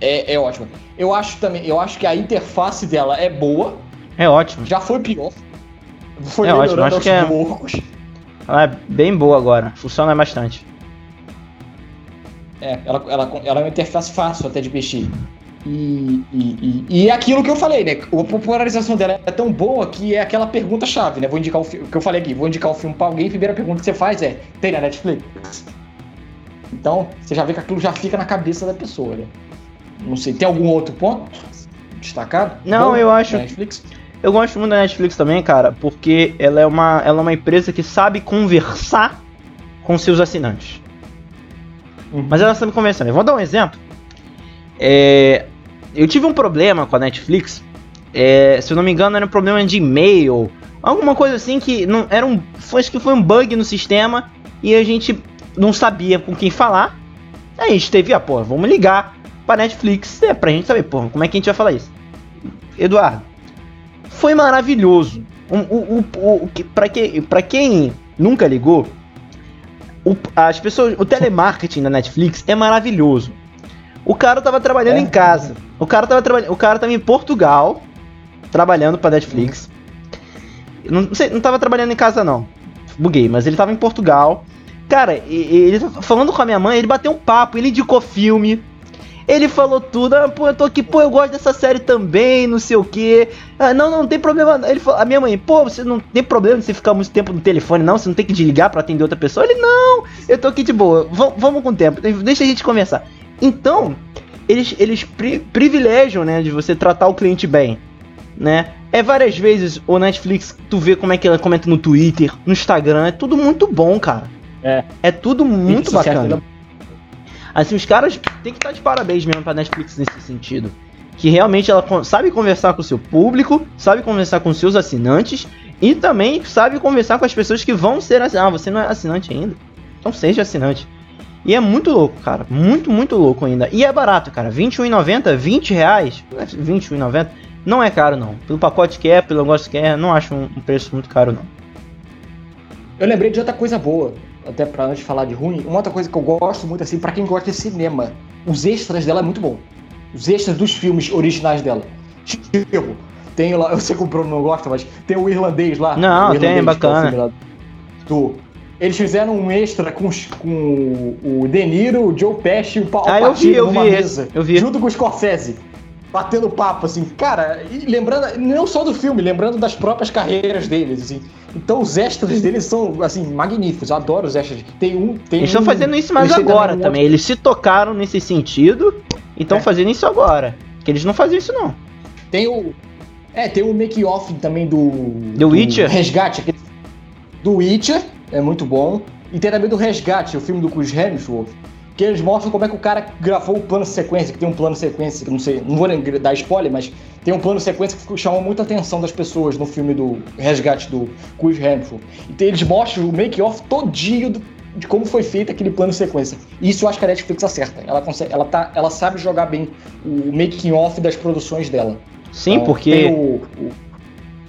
é, é ótima. Eu acho também, eu acho que a interface dela é boa. É ótimo. Já foi pior. Foi é ótimo, acho que é, ela é bem boa agora. Funciona bastante. É, ela, ela, ela é uma interface fácil até de mexer. E, e, e, e, é aquilo que eu falei, né? A popularização dela é tão boa que é aquela pergunta-chave, né? Vou indicar o, o que eu falei aqui, vou indicar o filme pra alguém, a primeira pergunta que você faz é: tem na Netflix? Então, você já vê que aquilo já fica na cabeça da pessoa, né? Não sei, tem algum outro ponto destacado? Não, Bom, eu acho. Netflix? Eu gosto muito da Netflix também, cara, porque ela é uma, ela é uma empresa que sabe conversar com seus assinantes. Uhum. Mas ela sabe conversar. Né? Vou dar um exemplo. É, eu tive um problema com a Netflix. É, se eu não me engano, era um problema de e-mail. Alguma coisa assim que não era um. Foi, acho que foi um bug no sistema. E a gente não sabia com quem falar. Aí a gente teve, ah, pô, vamos ligar pra Netflix, é, pra gente saber, porra, como é que a gente vai falar isso? Eduardo, foi maravilhoso. O, o, o, o, pra, que, pra quem nunca ligou, o, as pessoas, o telemarketing da Netflix é maravilhoso. O cara tava trabalhando é. em casa. O cara tava trabalhando, o cara tava em Portugal trabalhando para Netflix. Não, não, sei, não tava trabalhando em casa não. Buguei, mas ele tava em Portugal. Cara, ele falando com a minha mãe, ele bateu um papo, ele indicou filme. Ele falou tudo, ah, pô, eu tô aqui, pô, eu gosto dessa série também, não sei o que. Ah, não, não, não tem problema. Ele falou, a minha mãe, pô, você não tem problema de você ficar muito tempo no telefone, não? Você não tem que desligar para atender outra pessoa? Ele, não, eu tô aqui de boa, v vamos com o tempo, deixa a gente conversar. Então, eles, eles pri privilegiam, né, de você tratar o cliente bem, né? É várias vezes o Netflix, tu vê como é que ela comenta no Twitter, no Instagram, é tudo muito bom, cara. É. É tudo muito bacana. Assim, os caras têm que estar de parabéns mesmo pra Netflix nesse sentido. Que realmente ela sabe conversar com o seu público, sabe conversar com seus assinantes e também sabe conversar com as pessoas que vão ser assinantes. Ah, você não é assinante ainda? Então seja assinante. E é muito louco, cara. Muito, muito louco ainda. E é barato, cara. R$21,90, 20 reais. R$21,90 não é caro, não. Pelo pacote que é, pelo negócio que é, não acho um preço muito caro, não. Eu lembrei de outra coisa boa até pra antes de falar de ruim, uma outra coisa que eu gosto muito, assim, para quem gosta de cinema, os extras dela é muito bom. Os extras dos filmes originais dela. Tipo, tem lá, *laughs* eu sei que o Bruno não gosta, mas tem o irlandês lá. Não, irlandês, tem, bacana. do, eles fizeram um extra com, com o De Niro, o Joe Pesci e o Paulo ah, eu vi, eu vi mesa. Eu vi. Junto com o Scorsese batendo papo, assim, cara, e lembrando, não só do filme, lembrando das próprias carreiras deles, assim. Então os extras deles são, assim, magníficos. Eu adoro os extras. Tem um. Tem eles estão um, fazendo isso mais agora também. Um também. Eles se tocaram nesse sentido e estão é. fazendo isso agora. Que eles não faziam isso, não. Tem o. É, tem o make-off também do. The Witcher? Resgate. Do Witcher, é muito bom. E tem também do Resgate, o filme do Chris Hemsworth que eles mostram como é que o cara gravou o plano sequência, que tem um plano sequência, que não sei, não vou dar spoiler, mas tem um plano sequência que chamou muita atenção das pessoas no filme do Resgate do Chris Hemsworth. Então eles mostram o make-off todinho do, de como foi feito aquele plano sequência. E isso eu acho que a Netflix acerta. Ela, consegue, ela, tá, ela sabe jogar bem o making-off das produções dela. Sim, então, porque... O, o,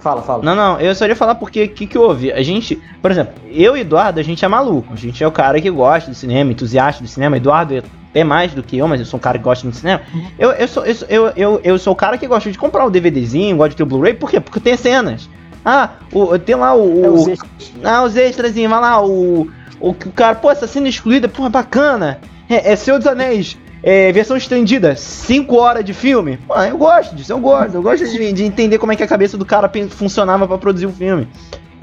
Fala, fala. Não, não, eu só ia falar porque o que, que houve? A gente, por exemplo, eu e Eduardo, a gente é maluco. A gente é o cara que gosta de cinema, entusiasta do cinema. Eduardo é até mais do que eu, mas eu sou um cara que gosta de cinema. Uhum. Eu, eu, sou, eu, eu, eu sou o cara que gosta de comprar o um DVDzinho, gosta de ter o Blu-ray, por quê? Porque tem cenas. Ah, o, tem lá o. É os extras. Ah, os extrazinhos, vai lá, o. O, o cara, pô, essa cena excluída, porra, bacana. É, é Senhor dos Anéis. É, versão estendida, 5 horas de filme. Pô, eu gosto disso, eu gosto. Eu gosto de, de entender como é que a cabeça do cara funcionava pra produzir um filme.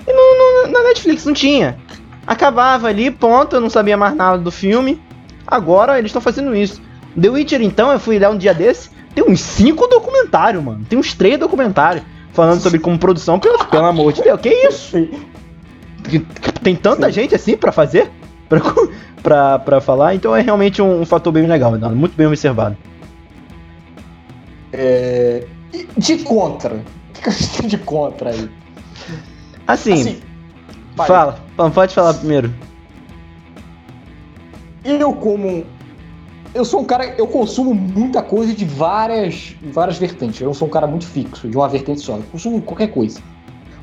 E no, no- na Netflix não tinha. Acabava ali, ponto, eu não sabia mais nada do filme. Agora eles estão fazendo isso. The Witcher, então, eu fui lá um dia desse, tem uns 5 documentários, mano. Tem uns 3 documentários falando sobre como produção. Pelo, pelo amor de Deus, que isso? *laughs* Tem tanta gente assim pra fazer? Pra falar? Então é realmente um, um fator bem legal, Eduardo. Muito bem observado. É... e De contra. O que a gente tem de contra aí? Assim, fala. Fala, Pode falar primeiro. Eu como. Eu sou um cara. Eu consumo muita coisa de várias, várias vertentes. Eu não sou um cara muito fixo, de uma vertente só. Eu consumo qualquer coisa.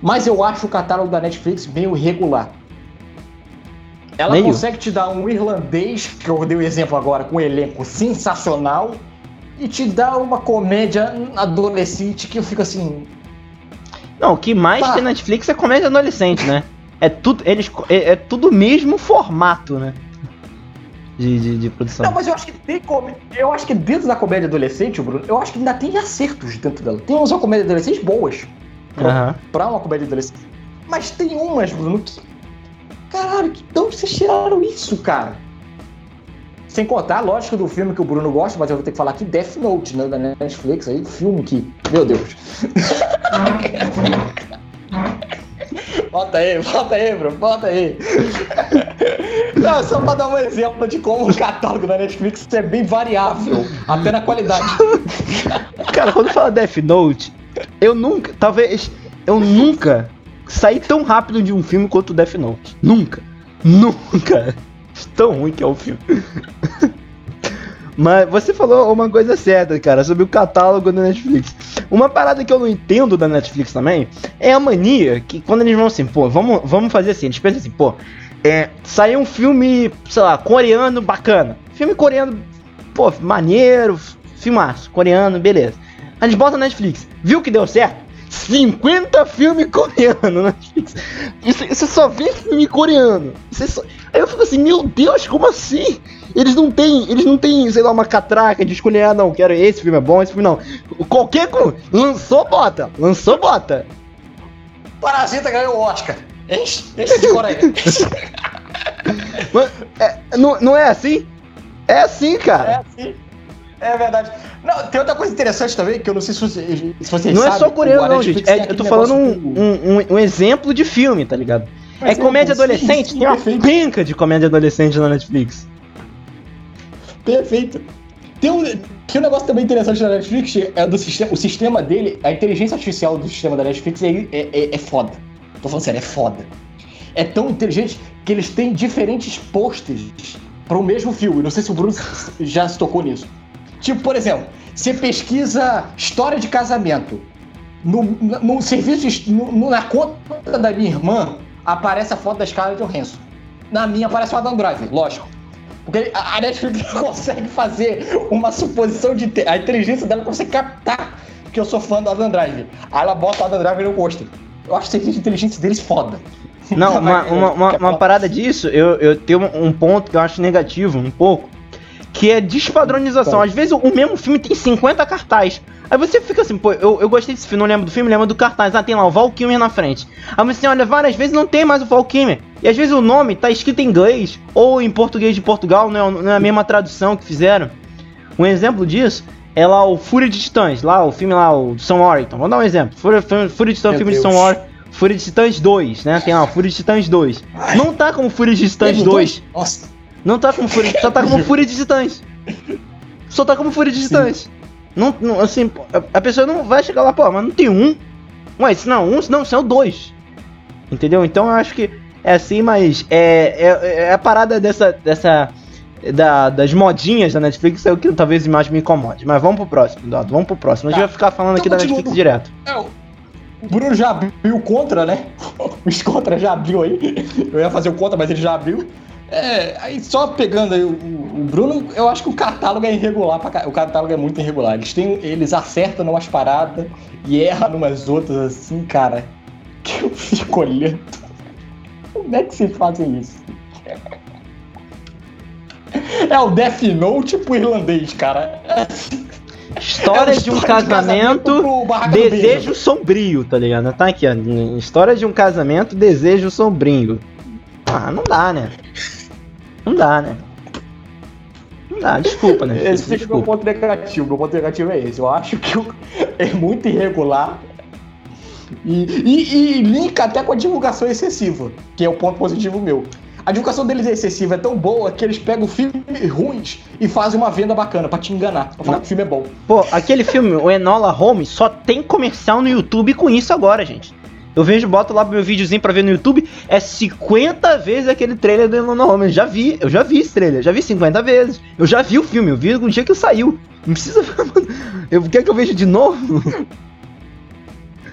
Mas eu acho o catálogo da Netflix meio irregular. Ela Meio? consegue te dar um irlandês, que eu dei o exemplo agora, com um elenco sensacional, e te dá uma comédia adolescente que eu fico assim. Não, o que mais Tá. tem na Netflix é comédia adolescente, né? É tudo, eles, é, é tudo o mesmo formato, né? De, de, de produção. Não, mas eu acho que tem. Eu acho que dentro da comédia adolescente, Bruno, eu acho que ainda tem acertos dentro dela. Tem umas comédias adolescentes boas. Pra, Aham. pra uma comédia adolescente. Mas tem umas, Bruno, que. Caralho, que- onde vocês tiraram isso, cara? Sem contar a lógica do filme que o Bruno gosta, mas eu vou ter que falar aqui, Death Note, né? Da Netflix aí, filme que. Meu Deus. *laughs* Bota aí, bota aí, Bruno, bota aí. Não, só pra dar um exemplo de como o catálogo da Netflix é bem variável, até na qualidade. Cara, quando fala Death Note, eu nunca, talvez, eu nunca saí tão rápido de um filme quanto Death Note. Nunca. Nunca. *laughs* Tão ruim que é o filme. *laughs* Mas você falou uma coisa certa, cara, sobre o catálogo da Netflix. Uma parada que eu não entendo da Netflix também é a mania que quando eles vão assim, pô, vamos, vamos fazer assim, eles pensam assim, pô, é, saiu um filme, sei lá, coreano bacana. Filme coreano, pô, maneiro, filmaço, coreano, beleza. A gente bota na Netflix, viu que deu certo? 50 filmes coreanos na Netflix. Isso- Você só vê filme coreano. Só- Aí eu fico assim, meu Deus, como assim? Eles não têm, eles não têm, sei lá, uma catraca de escolher, ah, não, quero esse filme é bom, esse filme não. Qualquer coisa, lançou, bota, lançou, bota. Parasita ganhou o Oscar. Enche, enche de Coreia. *laughs* Mas, é, não, não é assim? É assim, É cara. assim. É verdade. Não, tem outra coisa interessante também, que eu não sei se vocês, se vocês Não é sabem, só coreano, não, gente. É- eu tô falando um, do- um, um- um exemplo de filme, tá ligado? É Exemplo, comédia sim, adolescente? sim, Tem uma perfeito. penca de comédia adolescente na Netflix. Perfeito. Tem um, tem um negócio também interessante da Netflix, é do sistema, o sistema dele, a inteligência artificial do sistema da Netflix é, é, é, é foda. Tô falando sério, é foda. É tão inteligente que eles têm diferentes posts para o mesmo filme. Não sei se o Bruno já se tocou nisso. Tipo, por exemplo, você pesquisa história de casamento. No, no serviço, de- no- na conta da minha irmã, aparece a foto da Scarlett Johansson. Na minha aparece o Adam Driver, lógico. Porque a Netflix *laughs* consegue fazer uma suposição de. te- A inteligência dela consegue captar que eu sou fã do Adam Driver. Aí ela bota o Adam Driver no pôster. Eu acho que a inteligência deles foda. Não, *laughs* uma, uma, uma, uma parada disso, eu, eu tenho um ponto que eu acho negativo, um pouco, que é despadronização. Às vezes o mesmo filme tem 50 cartazes. Aí você fica assim, pô, eu, eu gostei desse filme, não lembro do filme, lembro do cartaz. Ah, tem lá o Val Kilmer na frente. Aí você olha várias vezes não tem mais o Val Kilmer. E às vezes o nome tá escrito em inglês ou em português de Portugal, não é, não é a mesma tradução que fizeram. Um exemplo disso é lá o Fúria de Titãs, lá o filme lá, o Sam Warrington. Vou dar um exemplo. Fúria, Fúria de Titãs, Meu filme de Deus. Sam Warrington. Fúria de Titãs 2, né? Tem lá, Fúria de Titãs 2. Ai. Não tá como Fúria de Titãs Teve 2. Nossa. Não tá como Fúria, só tá como *laughs* Fúria de Titãs. Só tá como Fúria de. Titãs. Não, não, assim, a, a pessoa não vai chegar lá, pô, mas não tem um. Ué, se não, um, não, se é o dois. Entendeu? Então eu acho que é assim, mas é, é, é a parada dessa. dessa da- das modinhas da Netflix é o que talvez mais me incomode. Mas vamos pro próximo, Eduardo. Vamos pro próximo. A gente Tá. vai ficar falando Então aqui da. Netflix direto. É, o Bruno já abriu o contra, né? *laughs* Os contra já abriu aí. Eu ia fazer o contra, mas ele já abriu. É, aí só pegando aí o, o Bruno, eu acho que o catálogo é irregular. pra o catálogo é muito irregular. Eles, têm, eles acertam umas paradas e erram numas outras assim, cara. Que eu fico olhando. Como é que se fazem isso? É o Death Note pro irlandês, cara. História É o de um história de casamento, casamento desejo sombrio, tá ligado? Tá aqui, ó. História de um casamento, desejo sombrio. Ah, não dá, né? Não dá, né? Não dá, desculpa, né? *laughs* Esse fica o meu ponto negativo. Meu ponto negativo é esse. Eu acho que *laughs* é muito irregular. E, e, e linka até com a divulgação excessiva, que é o ponto positivo meu. A divulgação deles é excessiva, é tão boa que eles pegam filmes ruins e fazem uma venda bacana pra te enganar, pra falar que o filme é bom. Pô, aquele filme, o Enola Holmes, só tem comercial no YouTube com isso agora, gente. Eu vejo, boto lá meu videozinho pra ver no YouTube, é 50 vezes aquele trailer do Enola Holmes. Já vi, eu já vi esse trailer, já vi 50 vezes. Eu já vi o filme, eu vi no dia que saiu. Não precisa. Eu quer que eu veja de novo?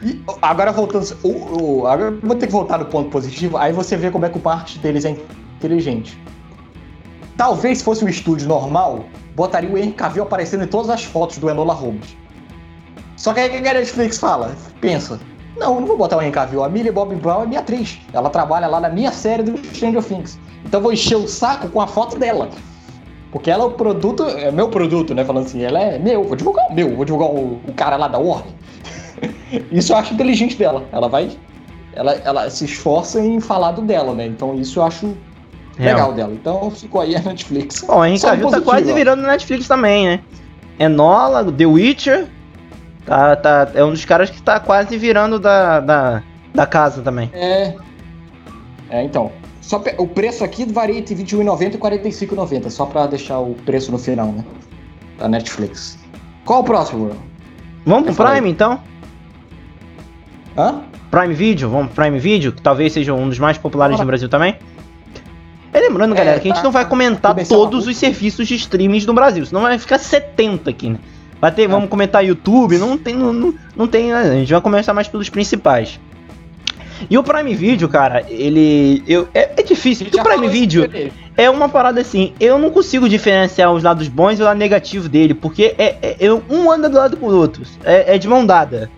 E agora voltando. O, o- agora eu vou ter que voltar no ponto positivo, aí você vê como é que o marketing deles é inteligente. Talvez se fosse um estúdio normal, botaria o Henry Cavill aparecendo em todas as fotos do Enola Holmes. Só que aí o que a Netflix fala? Pensa. Não, eu não vou botar o Henry Cavill. A Millie Bobby Brown é minha atriz. Ela trabalha lá na minha série do Stranger Things. Então eu vou encher o saco com a foto dela. Porque ela é o produto, é meu produto, né? Falando assim, ela é meu, vou divulgar o meu, vou divulgar o, o cara lá da Warner. *laughs* Isso eu acho inteligente dela. Ela vai. Ela, ela se esforça em falar do dela, né? Então isso eu acho legal dela. Então ficou aí a Netflix. Bom, o Henry Cavill tá quase virando Netflix também, né? Enola, The Witcher. Tá, tá, é um dos caras que tá quase virando da, da, da casa também. É. É, então. Só o preço aqui varia entre R$21,90 e R$45,90, só pra deixar o preço no final, né? Da Netflix. Qual o próximo? Vamos pro Fala aí. Prime então? Hã? Prime Video, vamos pro Prime Video, que talvez seja um dos mais populares Bora. no Brasil também. E lembrando, É, galera, que a gente tá- não vai comentar todos os serviços de streaming do Brasil, senão vai ficar 70 aqui, né? Vai ter, vamos comentar YouTube, não tem, não, não, não tem, né? a gente vai começar mais pelos principais. E o Prime Video, cara, ele. Eu, é, é difícil, porque o Prime Video é uma parada assim, eu não consigo diferenciar os lados bons e o lado negativo dele, porque é, é- é- um anda do lado com o outro, é, é de mão dada.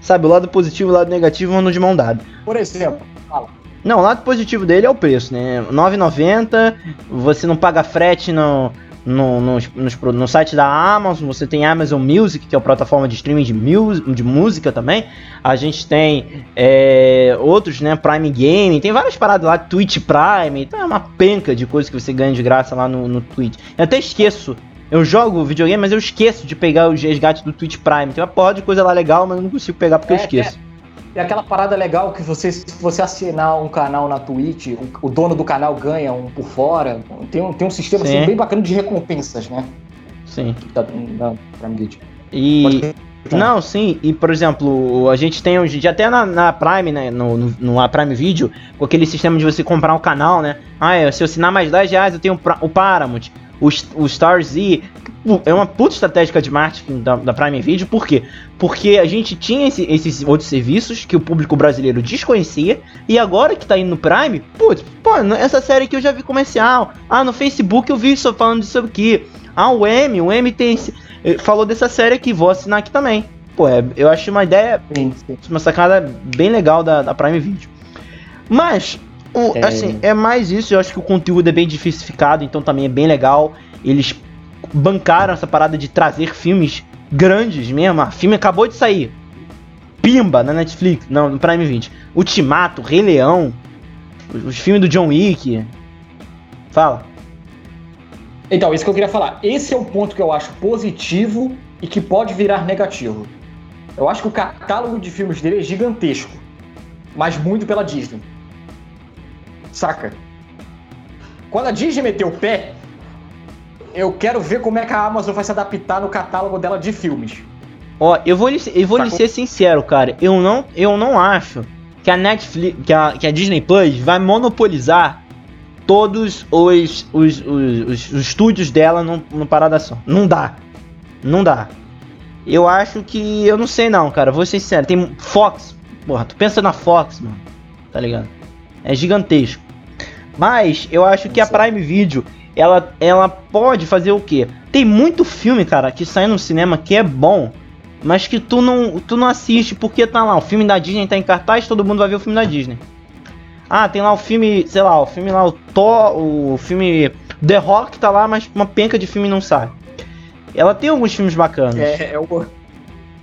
Sabe, o lado positivo e o lado negativo andam de mão dada. Por exemplo, fala. Não, o lado positivo dele é o preço, né? R$ 9,90, você não paga frete no, no, nos- nos pro- no site da Amazon, você tem Amazon Music, que é a plataforma de streaming de, mus- de música também. A gente tem é, outros, né? Prime Game, tem várias paradas lá, Twitch Prime, então é uma penca de coisas que você ganha de graça lá no, no Twitch. Eu até esqueço. Eu jogo videogame, mas eu esqueço de pegar os resgates do Twitch Prime. Tem uma porra de coisa lá legal, mas eu não consigo pegar porque eu É, esqueço. E aquela parada legal que você, se você assinar um canal na Twitch, o, o dono do canal ganha um por fora. Tem um, tem um sistema Sim. assim, bem bacana de recompensas, né? Sim. Da, da Prime Video. E. Não, sim, e por exemplo, a gente tem hoje em dia até na, na Prime, né, no, no, no Prime Video, com aquele sistema de você comprar um canal, né? Ah, é, se eu assinar mais 10 reais eu tenho o Paramount, o, o Star Z. Pô, É uma puta estratégia de marketing da, da Prime Video, por quê? Porque a gente tinha esse- esses outros serviços que o público brasileiro desconhecia, e agora que tá indo no Prime, putz, pô, essa série aqui eu já vi comercial. Ah, no Facebook eu vi isso falando disso aqui. Ah, o M, o M tem eh, falou dessa série aqui, vou assinar aqui também. Pô, é- eu acho uma ideia, Sim, sim. uma sacada bem legal da, da Prime Video. Mas, o- É. assim, é mais isso. Eu acho que o conteúdo é bem diversificado, então também é bem legal. Eles bancaram essa parada de trazer filmes grandes mesmo. Ah, filme acabou de sair. Pimba, na Netflix, não, no Prime Video. Ultimato, Rei Leão, os, os filmes do John Wick. Fala. Então, isso que eu queria falar. Esse é o ponto que eu acho positivo e que pode virar negativo. Eu acho que o catálogo de filmes dele é gigantesco, mas muito pela Disney. Saca? Quando a Disney meteu o pé, eu quero ver como é que a Amazon vai se adaptar no catálogo dela de filmes. Ó, eu vou, lhe, eu vou lhe ser sincero, cara. Eu não, eu não acho que a Netflix, que a, que a Disney Plus vai monopolizar todos os, os, os, os- os estúdios dela no, no parada só. Não dá. Não dá. Eu acho que. Eu não sei não, cara. Vou ser sincero. Tem Fox. Porra, tu pensa na Fox, mano. Tá ligado? É gigantesco. Mas eu acho que a. Prime Video, ela, ela pode fazer o quê? Tem muito filme, cara, que sai no cinema que é bom, mas que tu não, tu não assiste porque tá lá, o filme da Disney tá em cartaz, todo mundo vai ver o filme da Disney. Ah, tem lá o filme, sei lá, o filme lá, o Thor, o filme The Rock tá lá, mas uma penca de filme não sai. Ela tem alguns filmes bacanas. É, é o...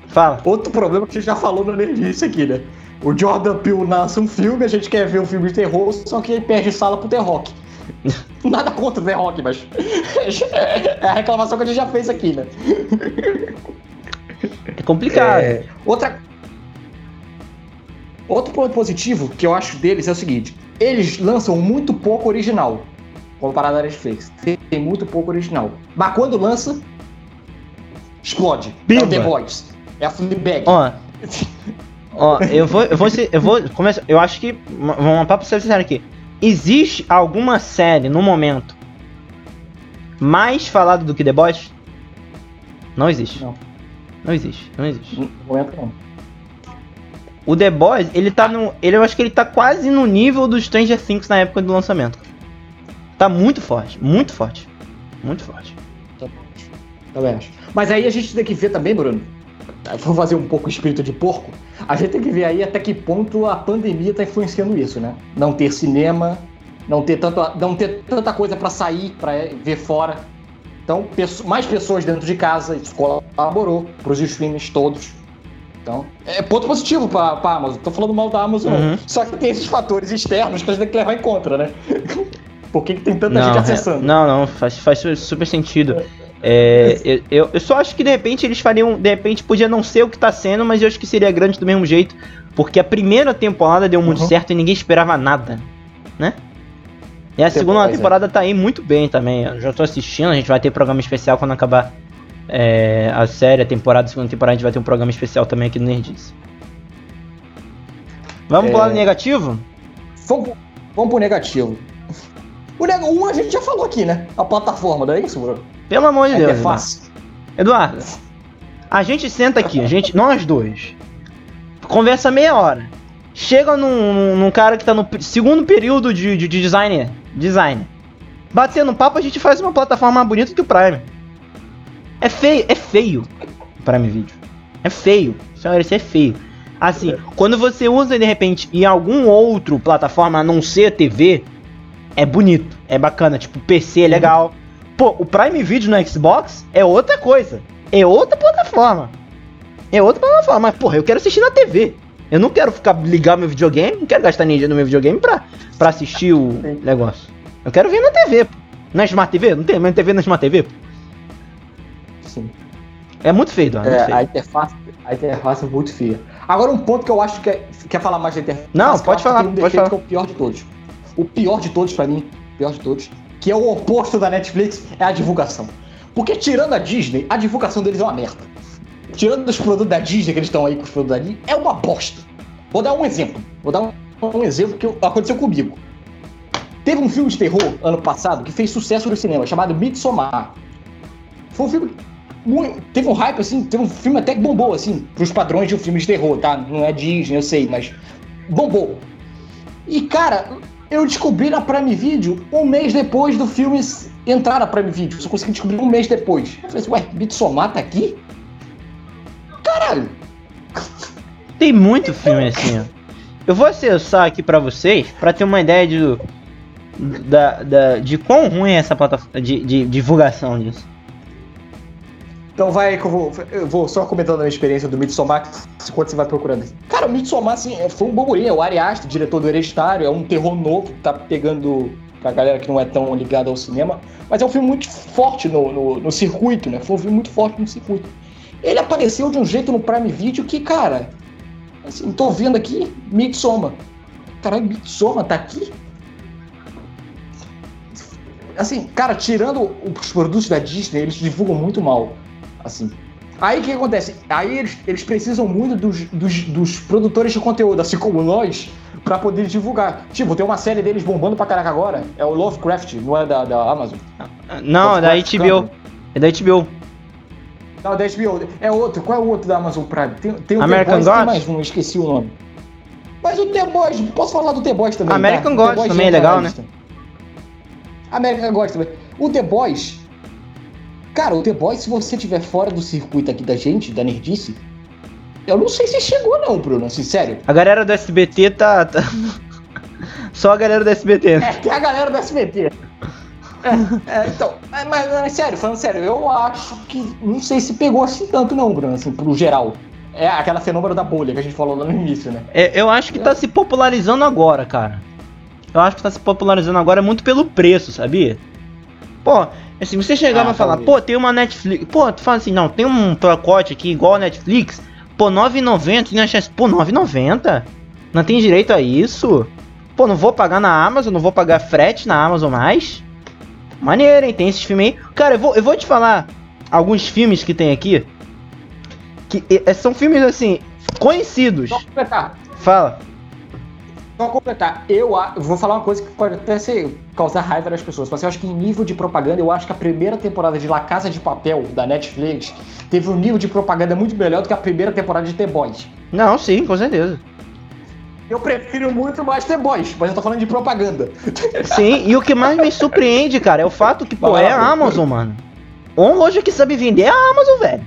Fala. Outro problema que gente já falou no Nerdice aqui, né? O Jordan Peele lança um filme, a gente quer ver um filme de terror, só que ele perde sala pro The Rock. *laughs* Nada contra o The Rock, mas. *laughs* É a reclamação que a gente já fez aqui, né? É complicado. É, outra. Outro ponto positivo que eu acho deles é o seguinte: eles lançam muito pouco original. Comparado à Netflix. Tem muito pouco original. Mas quando lança, explode. É Pimba. o The Boys. É a Fleabag. Ó. Ó, eu vou. Eu vou. ser- Eu vou. Começa, eu acho que. Vamos uma papo ser sincero aqui. Existe alguma série no momento mais falada do que The Boys? Não existe. Não. Não existe. Não existe. No momento não. O The Boys, ele tá no. Ele, eu acho que ele tá quase no nível do Stranger Things na época do lançamento. Tá muito forte, muito forte. Muito forte. Também acho. Mas aí a gente tem que ver também, Bruno. Vou fazer um pouco espírito de porco. A gente tem que ver aí até que ponto a pandemia tá influenciando isso, né? Não ter cinema, não ter, tanto, não ter tanta coisa pra sair, pra ver fora. Então, mais pessoas dentro de casa, isso colaborou pros streams todos. Então, é ponto positivo pra, pra Amazon. Tô falando mal da Amazon, Uhum. não. Só que tem esses fatores externos que a gente tem que levar em conta, né? *laughs* Por que, que tem tanta gente é- acessando? não, não, faz, faz su- super sentido. É, eu, eu, eu só acho que de repente eles fariam. De repente podia não ser o que tá sendo, mas eu acho que seria grande do mesmo jeito. Porque a primeira temporada deu muito Uhum. certo e ninguém esperava nada, né? E a Tem- segunda pois é. temporada tá aí muito bem também. Eu já tô assistindo, a gente vai ter programa especial quando acabar é, a série, a temporada, a segunda temporada, a gente vai ter um programa especial também aqui no Nerdice. Vamos É. pro lado negativo? Vamos, pro- vamos pro negativo. O neg- um a gente já falou aqui, né? A plataforma, não é isso, Bruno? Pelo amor de É Deus. que é fácil. Eduardo, a gente senta aqui, a gente, nós dois, conversa meia hora. Chega num, num- cara que tá no segundo período de, de, de design, design. Batendo papo, a gente faz uma plataforma mais bonita que o Prime. É feio, é feio o Prime Video. É feio. Senhora, isso é feio. Assim, quando você usa de repente em algum outro plataforma a não ser TV, é bonito, é bacana, tipo PC é legal. Pô, o Prime Video no Xbox é outra coisa. É outra plataforma. É outra plataforma, mas porra, eu quero assistir na TV. Eu não quero ficar ligar meu videogame, não quero gastar energia no meu videogame pra, pra assistir o Sim. negócio. Eu quero ver na TV, pô. Na Smart TV? Não tem mais TV na Smart TV? pô. Sim. É muito feio, Eduardo. É, a interface, a interface é muito feia. Agora, um ponto que eu acho que é, quer falar mais da interface. Não, pode falar, um pode falar. que é o pior de todos. O pior de todos, pra mim, o pior de todos, que é o oposto da Netflix, é a divulgação. Porque tirando a Disney, a divulgação deles é uma merda. Tirando os produtos da Disney, que eles estão aí com os produtos da Disney, é uma bosta. Vou dar um exemplo. Vou dar um, exemplo que aconteceu comigo. Teve um filme de terror ano passado que fez sucesso no cinema, chamado Midsommar. Foi um filme muito- teve um hype, assim, teve um filme até que bombou, assim, pros padrões de um filme de terror, tá? Não é Disney, eu sei, mas bombou. E, cara, eu descobri na Prime Video um mês depois do filme entrar na Prime Video. Só consegui descobrir um mês depois. Eu falei assim, ué, Midsommar tá aqui? Caralho! Tem muito filme assim, ó. Eu vou acessar aqui pra vocês pra ter uma ideia de, da, da, de quão ruim é essa plataforma de, de divulgação disso. Então vai que eu vou, eu vou só comentando a minha experiência do Midsommar enquanto você vai procurando. Cara, o Midsommar, assim, é- foi um burburinho. É o Ari Aster, diretor do Hereditário, é um terror novo que tá pegando pra galera que não é tão ligada ao cinema. Mas é um filme muito forte no, no, no circuito, né? Foi um filme muito forte no circuito. Ele apareceu de um jeito no Prime Video que, cara, assim, tô vendo aqui, Midsommar. Caralho, Midsommar tá aqui? Assim, cara, tirando os produtos da Disney, eles divulgam muito mal. Assim. Aí o que acontece? Aí eles, eles precisam muito dos, dos, dos produtores de conteúdo, assim como nós, pra poder divulgar. Tipo, tem uma série deles bombando pra caraca agora, é o Lovecraft, não é da, da Amazon. Não, é da HBO. É da HBO. Não, da HBO. É outro. Qual é o outro da Amazon Prime? Tem, tem o American The Boys, tem mais um, esqueci o nome. Mas o The Boys, posso falar do The Boys também, American tá? Gods também é na legal, né? American Gods também. O The Boys... Cara, o The Boys, se você estiver fora do circuito aqui da gente, da Nerdice, eu não sei se chegou não, Bruno, assim, sério. A galera do SBT tá. tá- *laughs* Só a galera do SBT. É, tem a galera do SBT. É, é, então, é, mas, mas, sério, falando sério, eu acho que não sei se pegou assim tanto, não, Bruno, assim, pro geral. É aquela fenômeno da bolha que a gente falou lá no início, né? É, eu acho que tá se popularizando agora, cara. Eu acho que tá se popularizando agora muito pelo preço, sabia? Pô, assim, você chegava ah, e falar, pô, tem uma Netflix. Pô, tu fala assim, não, tem um pacote aqui igual a Netflix. Pô, 9,90, né? Pô, 9,90? Não tem direito a isso? Pô, não vou pagar na Amazon, não vou pagar frete na Amazon mais? Maneiro, hein? Tem esses filmes aí. Cara, eu vou, eu vou te falar alguns filmes que tem aqui. Que é, são filmes, assim, conhecidos. Completar. Fala. Só completar. Eu, vou falar uma coisa que pode até ser, causar raiva das pessoas. Mas eu acho que em nível de propaganda, eu acho que a primeira temporada de La Casa de Papel, da Netflix, teve um nível de propaganda muito melhor do que a primeira temporada de The Boys. Não, sim, com certeza. Eu prefiro muito mais The Boys, mas eu tô falando de propaganda. Sim, e o que mais me surpreende, cara, é o fato que, pô, é a Amazon, mano. Uma loja que sabe vender é a Amazon, velho.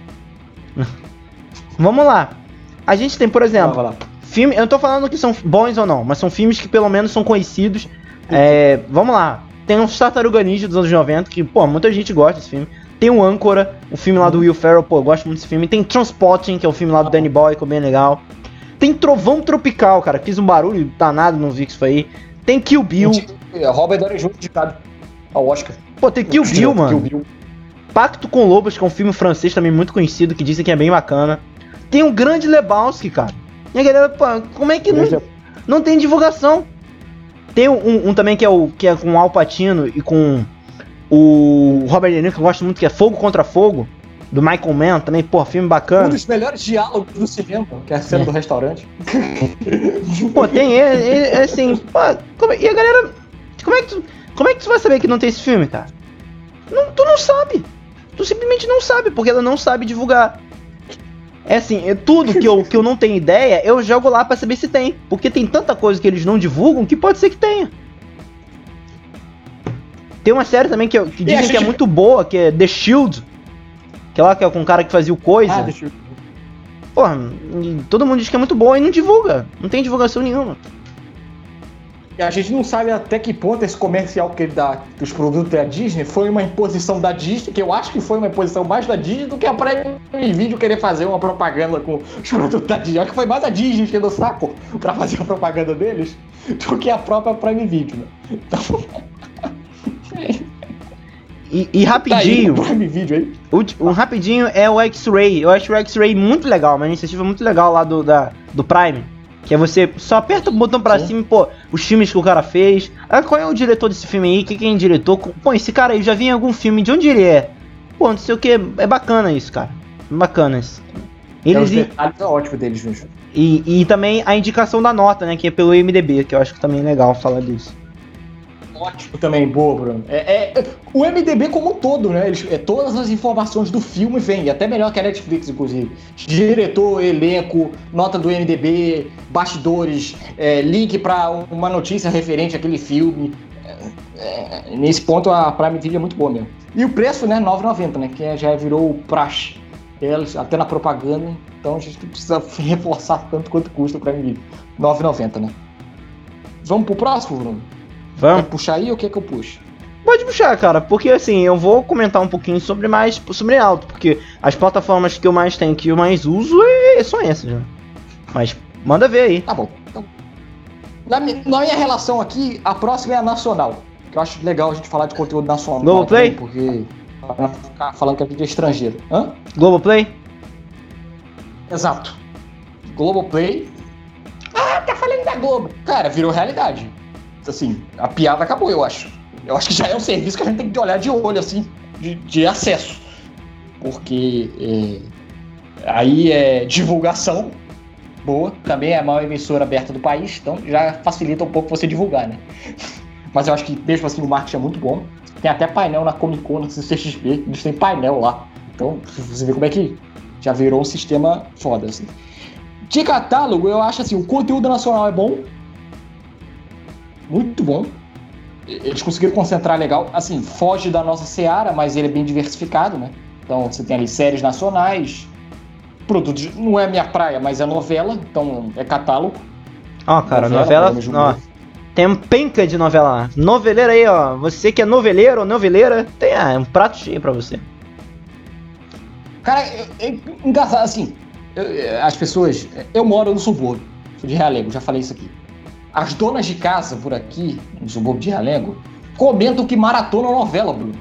Vamos lá. A gente tem, por exemplo, filme. Eu não tô falando que são bons ou não, mas são filmes que pelo menos são conhecidos. É, vamos lá. Tem um Tartaruga Ninja dos anos 90, que, pô, muita gente gosta desse filme. Tem o Âncora, o filme lá do Will Ferrell, pô, eu gosto muito desse filme. Tem Transporting, que é o filme lá do Danny Boy, que é bem legal. Tem Trovão Tropical, cara. Fiz um barulho danado no VIX aí. Tem Kill Bill. Robert Downey Jr. indicado ao Oscar. Pô, tem Kill Bill, mano. Kill Bill. Pacto com Lobos, que é um filme francês também muito conhecido, que dizem que é bem bacana. Tem o Grande Lebowski, cara. E a galera, pô, como é que não, não tem divulgação? Tem um, um, também que é, o, que é com o Al Pacino e com o Robert De Niro, que eu gosto muito, que é Fogo Contra Fogo do Michael Mann também, pô, filme bacana. Um dos melhores diálogos do cinema, que é a cena é. do restaurante. *laughs* pô, tem é, é, é assim, pô, como, e a galera, como é que tu, como é que tu vai saber que não tem esse filme, cara? Não, tu não sabe. Tu simplesmente não sabe, porque ela não sabe divulgar. É assim, é tudo que eu, que eu não tenho ideia, eu jogo lá para saber se tem. Porque tem tanta coisa que eles não divulgam que pode ser que tenha. Tem uma série também que, que dizem que é muito boa, que é The Shield. Que é lá que é com um cara que fazia o coisa. Ah, deixa eu... Porra, todo mundo diz que é muito bom e não divulga. Não tem divulgação nenhuma. A gente não sabe até que ponto esse comercial que ele dá dos produtos da Disney foi uma imposição da Disney, que eu acho que foi uma imposição mais da Disney do que a Prime Video querer fazer uma propaganda com os produtos da Disney. Eu acho que foi mais a Disney enchendo o saco pra fazer a propaganda deles do que a própria Prime Video, né? Então. E, e rapidinho. Tá aí, vídeo aí. O, um rapidinho é o X-Ray. Eu acho o X-Ray muito legal, uma iniciativa muito legal lá do, da, do Prime. Que é você só aperta o botão pra Sim. cima e, pô, os filmes que o cara fez. Ah, qual é o diretor desse filme aí? Quem, é diretor? Pô, esse cara aí já vi em algum filme, de onde ele é? Pô, não sei o que. É bacana isso, cara. Bacana isso. Eles é, detalhes é ótimo deles? E, e também a indicação da nota, né? Que é pelo MDB, que eu acho que também é legal falar disso ótimo também, boa, Bruno. É, é, o MDB como um todo, né? Eles, é, todas as informações do filme vêm, até melhor que a Netflix, inclusive. Diretor, elenco, nota do MDB, bastidores, é, link para uma notícia referente àquele filme. É, é, nesse ponto a Prime Video é muito boa mesmo. E o preço, né? 9,90, né? Que já virou praxe delas, até na propaganda. Então a gente precisa *laughs* reforçar tanto quanto custa o Prime Video. 9,90, né? Vamos pro próximo, Bruno? Vamos? Quer puxar aí ou quer que eu puxe? Pode puxar, cara, porque assim, eu vou comentar um pouquinho sobre mais sobre alto, porque as plataformas que eu mais tenho, que eu mais uso, é, são essas, né? Mas manda ver aí. Tá bom. Então, na, minha, na minha relação aqui, a próxima é a nacional. Que eu acho legal a gente falar de conteúdo nacional. Globoplay? Porque pra ficar falando que a gente é estrangeiro. Hã? Globoplay? Exato. Globoplay. Ah, tá falando da Globo. Cara, virou realidade assim, a piada acabou, eu acho. Eu acho que já é um serviço que a gente tem que olhar de olho, assim, de, de acesso. Porque é, aí é divulgação boa, também é a maior emissora aberta do país, então já facilita um pouco você divulgar, né? *laughs* Mas eu acho que mesmo assim o marketing é muito bom. Tem até painel na Comic Con, no CXP, eles têm painel lá. Então, você vê como é que já virou um sistema foda, assim. De catálogo, eu acho assim, o conteúdo nacional é bom, muito bom. Eles conseguiram concentrar legal. Assim, foge da nossa seara, mas ele é bem diversificado, né? Então você tem ali séries nacionais, produtos. Não é minha praia, mas é novela, então é catálogo. Ó, oh, cara, novela. novela Tem um penca de novela lá. Noveleira aí, ó. Você que é noveleiro ou noveleira, tem ah, um prato cheio pra você. Cara, é, é engraçado, assim, eu, as pessoas. Eu moro no subúrbio, sou de Realengo, já falei isso aqui. As donas de casa por aqui, no subúrbio de Realengo, comentam que maratona novela, Bruno.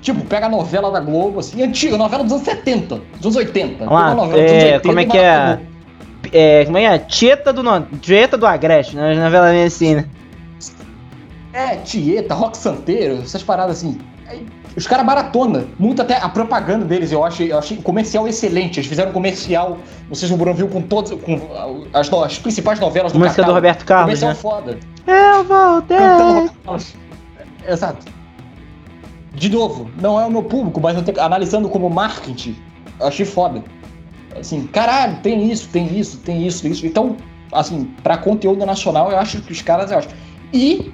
Tipo, pega a novela da Globo, assim, antiga, novela dos anos 70, dos anos 80. Lá, novela é, 80 como é que é? é? Como é que é? Tieta do, no... Tieta do Agreste, né? Novela meio assim, né? É, Tieta, Rock Santeiro, essas paradas assim. Os caras maratona, muito até a propaganda deles, eu achei, eu achei comercial excelente. Eles fizeram um comercial, não sei se o Bruno viu, com todos, com as, as principais novelas do Música do Roberto Carlos, comercial né? foda. Eu voltei! Cantando Exato. De novo, não é o meu público, mas eu tenho, analisando como marketing, eu achei foda. Assim, caralho, tem isso, tem isso, tem isso, isso. Então, assim, para conteúdo nacional, eu acho que os caras, eu acho. E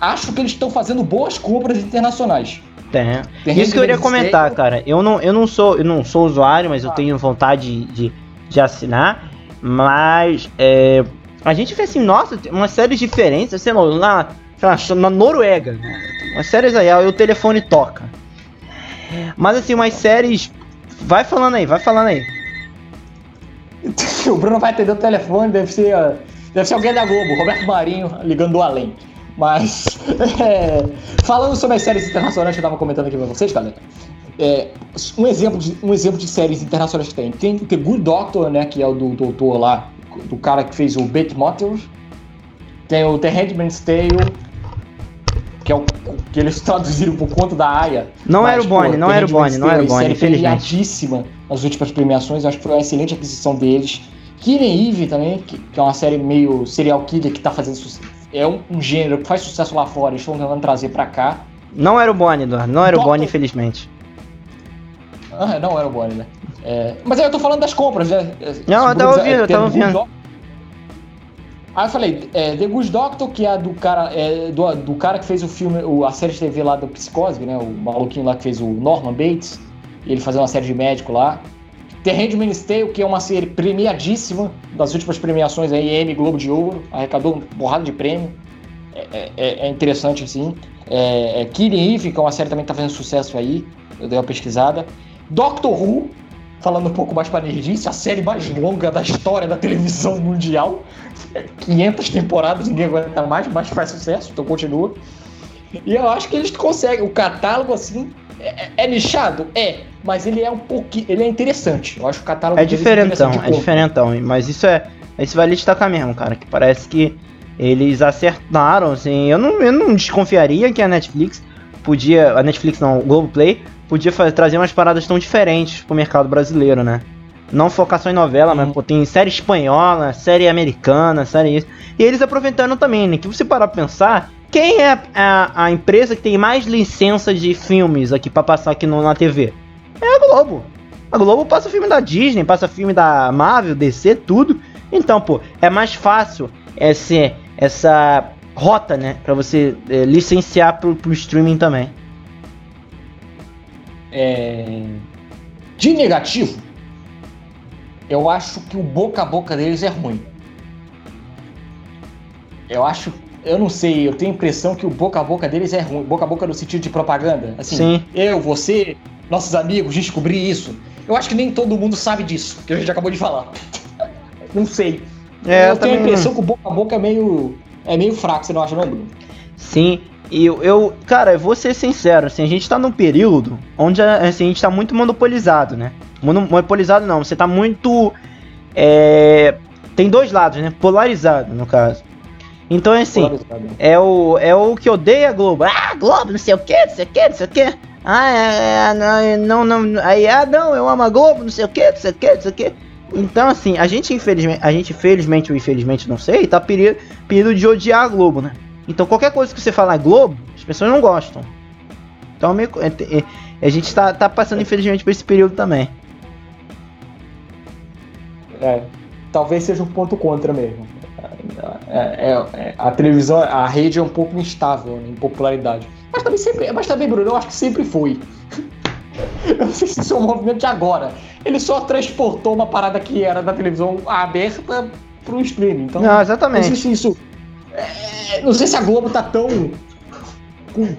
acho que eles estão fazendo boas compras internacionais. Tem. Tem Isso que eu iria comentar, cara. Eu não, eu não sou, eu não sou usuário, mas eu ah. tenho vontade de, de assinar. Mas é, a gente vê assim, nossa, umas séries diferentes, sei lá, sei lá na Noruega. Umas séries aí, aí o telefone toca. Mas assim, umas séries. Vai falando aí, vai falando aí. *laughs* o Bruno vai atender o telefone, deve ser, deve ser alguém da Globo, Roberto Marinho ligando do além. Mas, *laughs* é, falando sobre as séries internacionais que eu tava comentando aqui com vocês, galera, é, um, exemplo de, um exemplo de séries internacionais que tem. Tem The Good Doctor, né, que é o do doutor lá, do cara que fez o Bait Motel. Tem o The Handmaid's Tale, que é o que eles *laughs* traduziram por conta da Aya. Não mas, era o Bonnie, não era o Bonnie, não era o Bonnie, infelizmente. nas últimas premiações, acho que foi uma excelente aquisição deles. Killing Eve também, que, que, é uma série meio serial killer que tá fazendo sucesso é um, um, gênero que faz sucesso lá fora, eles estão tentando trazer pra cá. Não era o Bonnie, Eduardo, não era o Bonnie, infelizmente. Ah, não era o Bonnie, né? É, mas aí eu tô falando das compras, né? Não, eu tava ouvindo, eu tava ouvindo. Aí eu falei, é, The Good Doctor, que é do cara, é, do, do cara que fez o filme, o, a série de TV lá do Psicose, né? O maluquinho lá que fez o Norman Bates, ele fazendo uma série de médico lá. The Handmaid's Tale, que é uma série premiadíssima, das últimas premiações aí, M Globo de Ouro, arrecadou uma porrada de prêmio. É, é, é interessante, assim. É, é Killing Eve, que é uma série também que tá fazendo sucesso aí, eu dei uma pesquisada. Doctor Who, falando um pouco mais pra nerdice, a série mais longa da história da televisão mundial. *laughs* 500 temporadas, ninguém aguenta mais, mas faz sucesso, então continua. E eu acho que eles conseguem, o catálogo, assim, é, é, nichado? É, mas ele é um pouquinho. Ele é interessante. Eu acho o catálogo É diferentão, é diferentão. Mas isso é. Isso vale destacar mesmo, cara. Que parece que eles acertaram, assim. Eu não, eu não desconfiaria que a Netflix podia. A Netflix não, o Globoplay podia fazer, trazer umas paradas tão diferentes pro mercado brasileiro, né? Não focar só em novela, mas pô, tem série espanhola, série americana, série isso. E eles aproveitaram também, né? Que você parar pra pensar, quem é a, a empresa que tem mais licenças de filmes aqui para passar aqui no, na TV? É a Globo. A Globo passa filme da Disney, passa filme da Marvel, DC, tudo. Então, pô, é mais fácil esse, essa rota, né? Pra você é, licenciar pro, pro streaming também. É... De negativo, eu acho que o boca a boca deles é ruim. Eu acho eu não sei, eu tenho a impressão que o boca a boca deles é ruim. Boca a boca no sentido de propaganda. Assim, Sim. eu, você, nossos amigos, descobri isso. Eu acho que nem todo mundo sabe disso, que a gente acabou de falar. *laughs* não sei. É, eu, eu tenho a impressão que o boca a boca é meio, é meio fraco, você não acha, não, Bruno? Sim. E eu, eu, cara, eu vou ser sincero, assim, a gente tá num período onde assim, a gente tá muito monopolizado, né? Monopolizado não, você tá muito. É, tem dois lados, né? Polarizado, no caso. Então, assim, é o, é o que odeia a Globo. Ah, Globo, não sei o que, não sei o que, não sei o que. Ah, é, é, não, não, aí, ah, não, eu amo a Globo, não sei o que, não sei o que, não sei o que. Então, assim, a gente, infelizmente, a gente, felizmente ou infelizmente, não sei, tá período, período de odiar a Globo, né? Então, qualquer coisa que você falar Globo, as pessoas não gostam. Então, meio, é, é, a gente tá, tá passando, infelizmente, por esse período também. É, talvez seja um ponto contra mesmo. É, é, é, a televisão, a rede é um pouco instável né, em popularidade. Mas também, sempre, mas também, Bruno, eu acho que sempre foi. *laughs* Eu não sei se isso é um movimento de agora. Ele só transportou uma parada que era da televisão aberta para o streaming. Então, não, exatamente. Não sei se isso. É, não sei se a Globo tá tão. Com,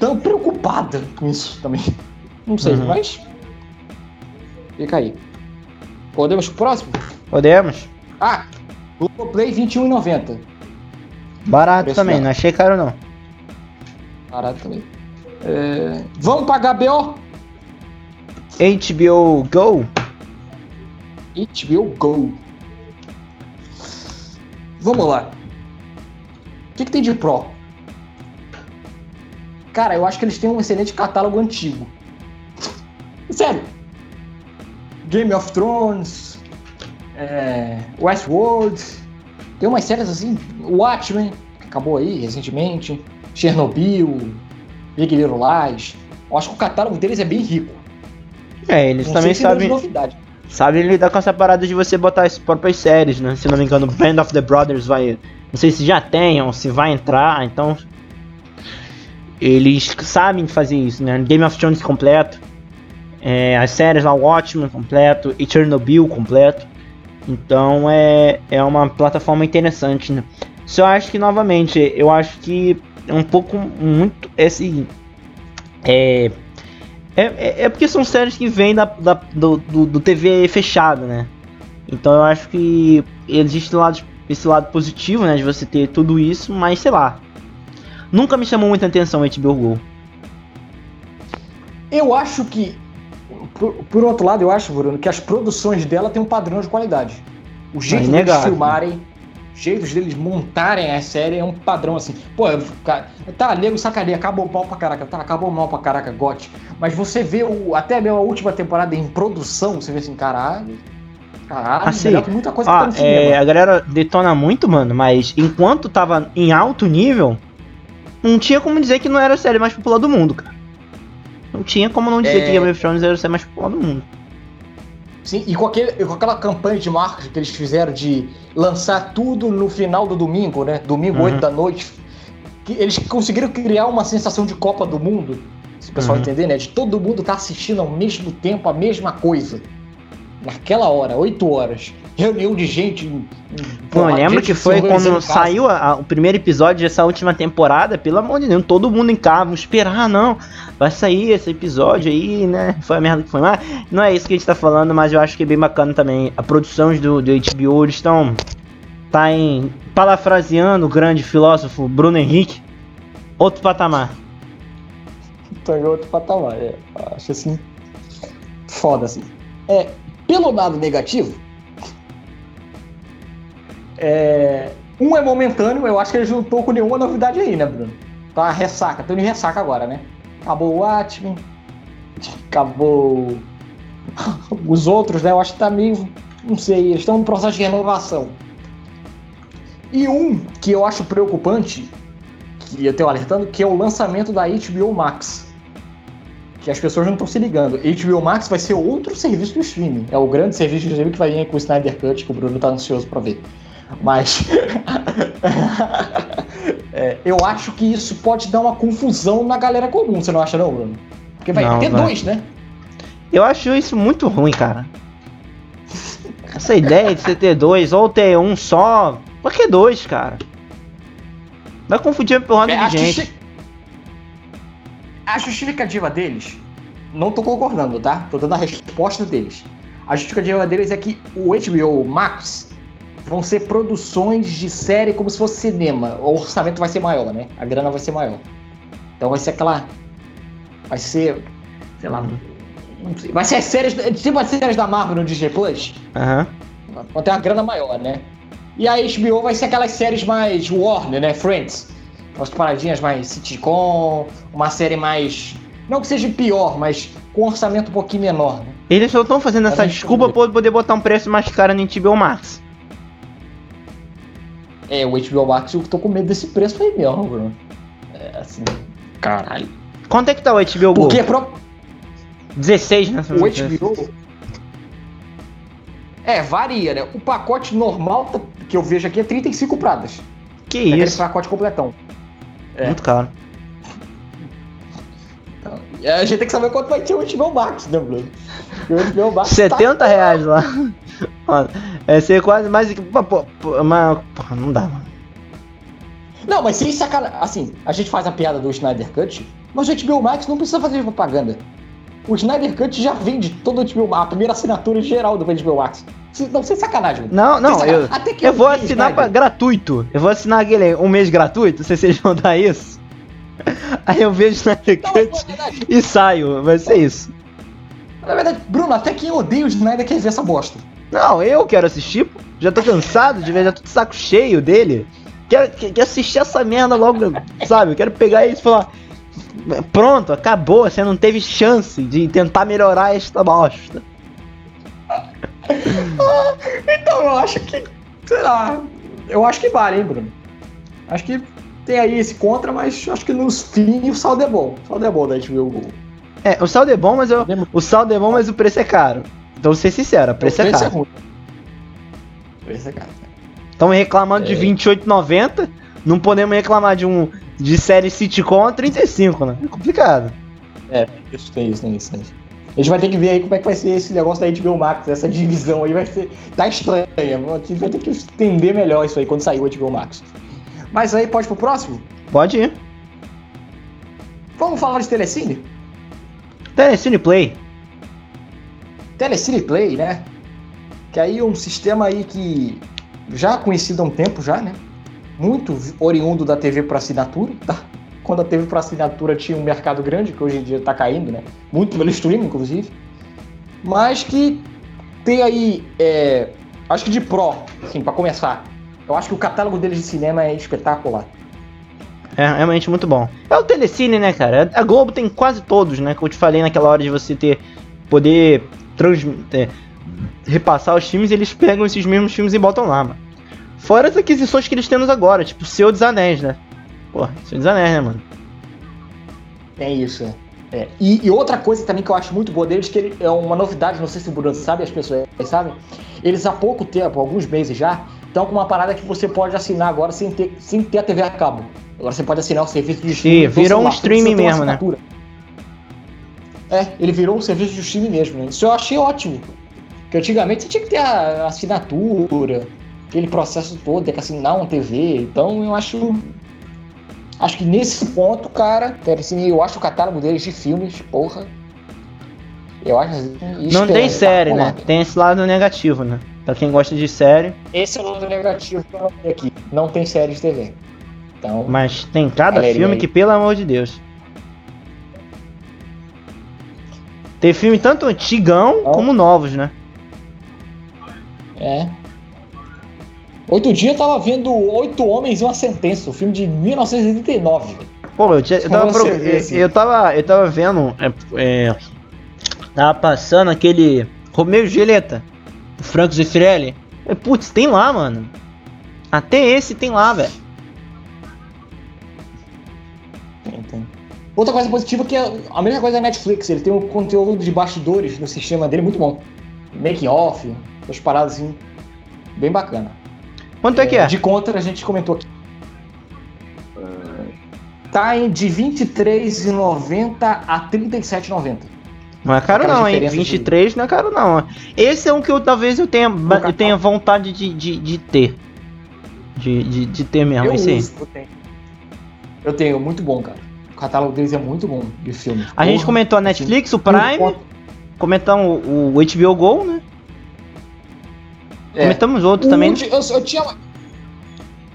tão preocupada com isso também. Não sei, Uhum. mas. Fica aí. Podemos pro próximo? Podemos. Ah, Globoplay R$ 21,90. Barato Preço também, não achei caro não. Parado também. É, Vamos pra HBO? HBO Go? HBO Go. Vamos lá. O que, que tem de Pro? Cara, eu acho que eles têm um excelente catálogo antigo. Sério. Game of Thrones, é, Westworld, tem umas séries assim, Watchmen, que acabou aí recentemente, Chernobyl, Big Little Lies. Eu acho que o catálogo deles é bem rico. É, eles Não também tem sabem, sabem lidar com essa parada de você botar as próprias séries, né? Se não me engano, Band of the Brothers vai. Não sei se já tem ou se vai entrar, então. Eles sabem fazer isso, né? Game of Thrones completo. é, as séries lá, Watchmen completo. E Chernobyl completo. Então é, é uma plataforma interessante, né? Só acho que, novamente, eu acho que é um pouco muito. Esse. É. É, é, é porque são séries que vêm da, da- do, do, do TV fechado, né? Então eu acho que existe lado, esse lado positivo, né? De você ter tudo isso, mas sei lá. Nunca me chamou muita atenção o HBO Go. Eu acho que, por, por outro lado, eu acho, Bruno, que as produções dela têm um padrão de qualidade. O jeito deles inegável. filmarem, o jeito deles montarem a série é um padrão assim. Pô, cara, tá, nego sacaneia, acabou mal pra caraca, tá, acabou mal pra caraca, gote. Mas você vê o, até mesmo a última temporada em produção, você vê assim, caralho. Caralho, Assim, muita coisa que tá é, a galera detona muito, mano, mas enquanto tava em alto nível, não tinha como dizer que não era a série mais popular do mundo, cara. Não tinha como não dizer É. que Game of Thrones era a série mais popular do mundo. Sim, e com, aquele, com aquela campanha de marketing que eles fizeram de lançar tudo no final do domingo, né? Domingo, Uhum. 8 da noite. Que eles conseguiram criar uma sensação de Copa do Mundo, se o pessoal Uhum. entender, né? De todo mundo estar assistindo ao mesmo tempo a mesma coisa. Naquela hora, 8 horas. Reunião de gente. eu gente lembro que foi quando saiu a- a- o primeiro episódio dessa última temporada, pelo amor de Deus, todo mundo em casa, vamos esperar, ah, não, vai sair esse episódio aí, né? Foi a merda que foi, mas não é isso que a gente tá falando, mas eu acho que é bem bacana também. A produção do, do HBO, eles estão, tá em, parafraseando o grande filósofo Bruno Henrique, outro patamar. Tá em outro patamar. É, acho assim. Foda assim. É, pelo lado negativo. É, um é momentâneo, eu acho que ele não com nenhuma novidade aí, né, Bruno? Tá ressaca, tô em ressaca agora, né? Acabou o Watchmen, acabou *laughs* os outros, né? Eu acho que tá meio. Não sei, eles estão em processo de renovação. E um que eu acho preocupante, que eu tenho alertando, que é o lançamento da HBO Max. Que as pessoas não estão se ligando. HBO Max vai ser outro serviço de streaming. É o grande serviço de streaming que vai vir com o Snyder Cut, que o Bruno tá ansioso pra ver. Mas. *laughs* É, eu acho que isso pode dar uma confusão na galera comum, você não acha, não, Bruno? Porque vai Não, ter vai. dois, né? Eu acho isso muito ruim, cara. Essa ideia de você ter dois ou ter um só, por que dois, cara? Vai confundir a porrada É, a, de gente. justi- a justificativa deles, não tô concordando, tá? Tô dando a resposta deles. A justificativa deles é que o HBO Max vão ser produções de série como se fosse cinema. O orçamento vai ser maior, né? A grana vai ser maior. Então vai ser aquela. Vai ser. Sei lá. não sei. Vai ser as séries. Tipo as séries da Marvel no Disney Plus. Aham. Vão ter uma grana maior, né? E a HBO vai ser aquelas séries mais Warner, né? Friends. Umas paradinhas mais sitcom, uma série mais. Não que seja pior, mas com um orçamento um pouquinho menor, né? Eles só estão fazendo essa desculpa pra poder botar um preço mais caro no HBO Max. É, o HBO Max, eu tô com medo desse preço aí mesmo, Bruno. É assim. Caralho. Quanto é que tá o HBO Go? Porque pro... 16, né? o HBO. É, varia, né? O pacote normal tá- que eu vejo aqui é 35 pradas. Que É aquele isso, pacote completão. é. muito caro. Então, a gente tem que saber quanto vai ter o HBO Max, né, Bruno? O HBO Max tá 70 reais lá. *laughs* Ó, é ser quase mais. Mas, não dá, mano. Não, mas sem sacanagem. Assim, a gente faz a piada do Snyder Cut, mas o HBO Max não precisa fazer propaganda. O Snyder Cut já vende todo o HBO Max, a primeira assinatura geral do HBO Max. Não, sem sacanagem. Não, não, Sem eu, sacanagem. Até que eu vou assinar Snyder. pra, gratuito. Eu vou assinar aquele um mês gratuito, se vocês *laughs* vão dar isso. Aí eu vejo Snyder Não, Cut e saio, vai ser isso. na verdade, Bruno, até quem odeia o Snyder quer ver essa bosta. Não, eu quero assistir, pô. já tô cansado de ver, já tô de saco cheio dele. Quero, que- quero assistir essa merda logo, sabe? Eu quero pegar isso e falar. Pronto, acabou, você não teve chance de tentar melhorar esta bosta. Então, eu acho que, sei lá, eu acho que vale, hein, Bruno? Acho que tem aí esse contra, mas acho que nos fins o saldo é bom. O saldo é bom da HBO Go. É, o saldo é bom, mas eu, Lembra- o saldo é bom, mas o preço é caro. Então, vou ser sincero, o preço é preço caro. O preço é caro. Estão reclamando de É. 28,90. Não podemos reclamar de um de série sitcom a 35, né? É complicado. É, isso tem isso, tem isso, tem isso. A gente vai ter que ver aí como é que vai ser esse negócio da HBO Max, essa divisão aí vai ser. Tá estranha. A gente vai ter que entender melhor isso aí quando sair o HBO Max. Mas aí pode pro próximo? Pode ir. Vamos falar de Telecine? Telecine Play. Telecine Play, né? Que aí é um sistema aí que já conhecido há um tempo já, né? Muito oriundo da TV por assinatura, tá? Quando a TV por assinatura tinha um mercado grande, que hoje em dia tá caindo, né? Muito pelo streaming, inclusive. Mas que tem aí, é, acho que de pró, assim, pra começar. Eu acho que o catálogo deles de cinema é espetacular. É realmente muito bom. É o Telecine, né, cara? A Globo tem quase todos, né? Como eu te falei naquela hora de você ter. poder transmitir. repassar os filmes, eles pegam esses mesmos filmes e botam lá, mano. Fora as aquisições que eles temos agora, tipo Senhor dos Anéis, né? Pô, Senhor dos Anéis, né, mano? É isso, é. É, E, e outra coisa também que eu acho muito boa deles, que ele, é uma novidade, não sei se o Bruno sabe, as pessoas sabem, eles há pouco tempo, alguns meses já, estão com uma parada que você pode assinar agora sem ter, sem ter a TV a cabo. Agora você pode assinar o serviço de streaming. do virou um streaming mesmo, né? É, ele virou um serviço de streaming mesmo, né? Isso eu achei ótimo. Porque antigamente você tinha que ter a assinatura, aquele processo todo, ter que assinar uma TV. Então eu acho Acho que nesse ponto, cara, assim, eu acho o catálogo deles de filmes, porra. Eu acho assim, Não tem série, né? Tem esse lado negativo, né? Pra quem gosta de série. Esse é o lado negativo que eu aqui. Não tem série de TV. Então, Mas tem cada filme aí. que, pelo amor de Deus. Tem filme tanto antigão como novos, né? é. Outro dia eu tava vendo Oito Homens e uma Sentença, um filme de 1989. Pô, eu, tinha- eu, tava, pro- eu, assim. eu tava. Eu tava vendo. É, é, tava passando aquele. Romeu e Julieta. do Franco Zeffirelli. Putz, tem lá, mano. Até esse tem lá, velho. Outra coisa positiva que é a mesma coisa da Netflix, ele tem um conteúdo de bastidores no sistema dele muito bom. Making off, as paradas assim, bem bacana. Quanto é que é? De contra, a gente comentou aqui. Tá em de R$ 23,90 a R$ 37,90. Não é caro Aquelas não, hein? diferenças de- 23 não é caro não. Esse é um que eu talvez eu tenha, eu tenha vontade de, de, de ter. De, de, de ter mesmo, eu esse aí. uso, eu tenho. Eu tenho, muito bom, cara. O catálogo deles é muito bom de filme. A gente Porra, comentou a assim, Netflix, o Prime, comentamos o, HBO Go, né? É. Comentamos outros O também. ulti- Eu, eu tinha.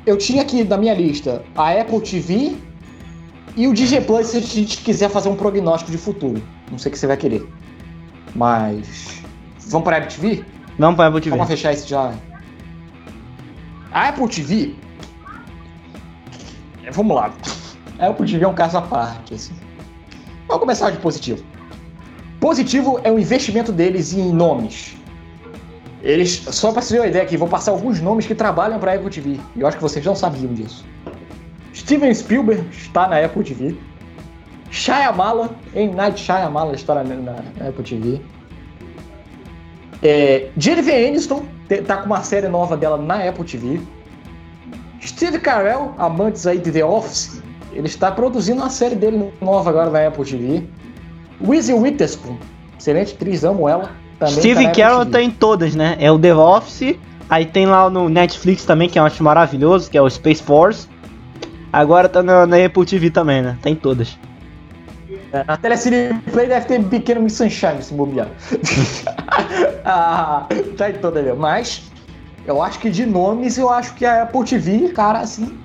Eu tinha aqui na minha lista a Apple TV e o DJ Plus se a gente quiser fazer um prognóstico de futuro. Não sei o que você vai querer. Mas. Vamos para a Apple TV? Vamos pra Apple TV. Vamos fechar isso já. A Apple TV. é, Vamos lá. A Apple TV é um caso à parte, assim. Vamos começar de positivo. Positivo é o investimento deles em nomes. Eles, só para você ter uma ideia aqui, vou passar alguns nomes que trabalham para a Apple TV. E eu acho que vocês não sabiam disso. Steven Spielberg está na Apple TV. Shyamala, M. Night Shyamala está na, na, na Apple TV. É, Jennifer Aniston tá com uma série nova dela na Apple TV. Steve Carell, amantes aí de The Office, ele está produzindo uma série dele nova agora na Apple TV. Reese Witherspoon, excelente atriz, amo ela. Tá Steve Carroll TV. tá em todas, né? É o The Office, aí tem lá no Netflix também, que eu acho maravilhoso, que é o Space Force. Agora tá na, na Apple TV também, né? Tá em todas. É, na Telecine Play deve ter pequeno Miss Sunshine se bobear. *laughs* *laughs* ah, tá em toda ali. Mas eu acho que de nomes eu acho que a Apple TV, cara, assim,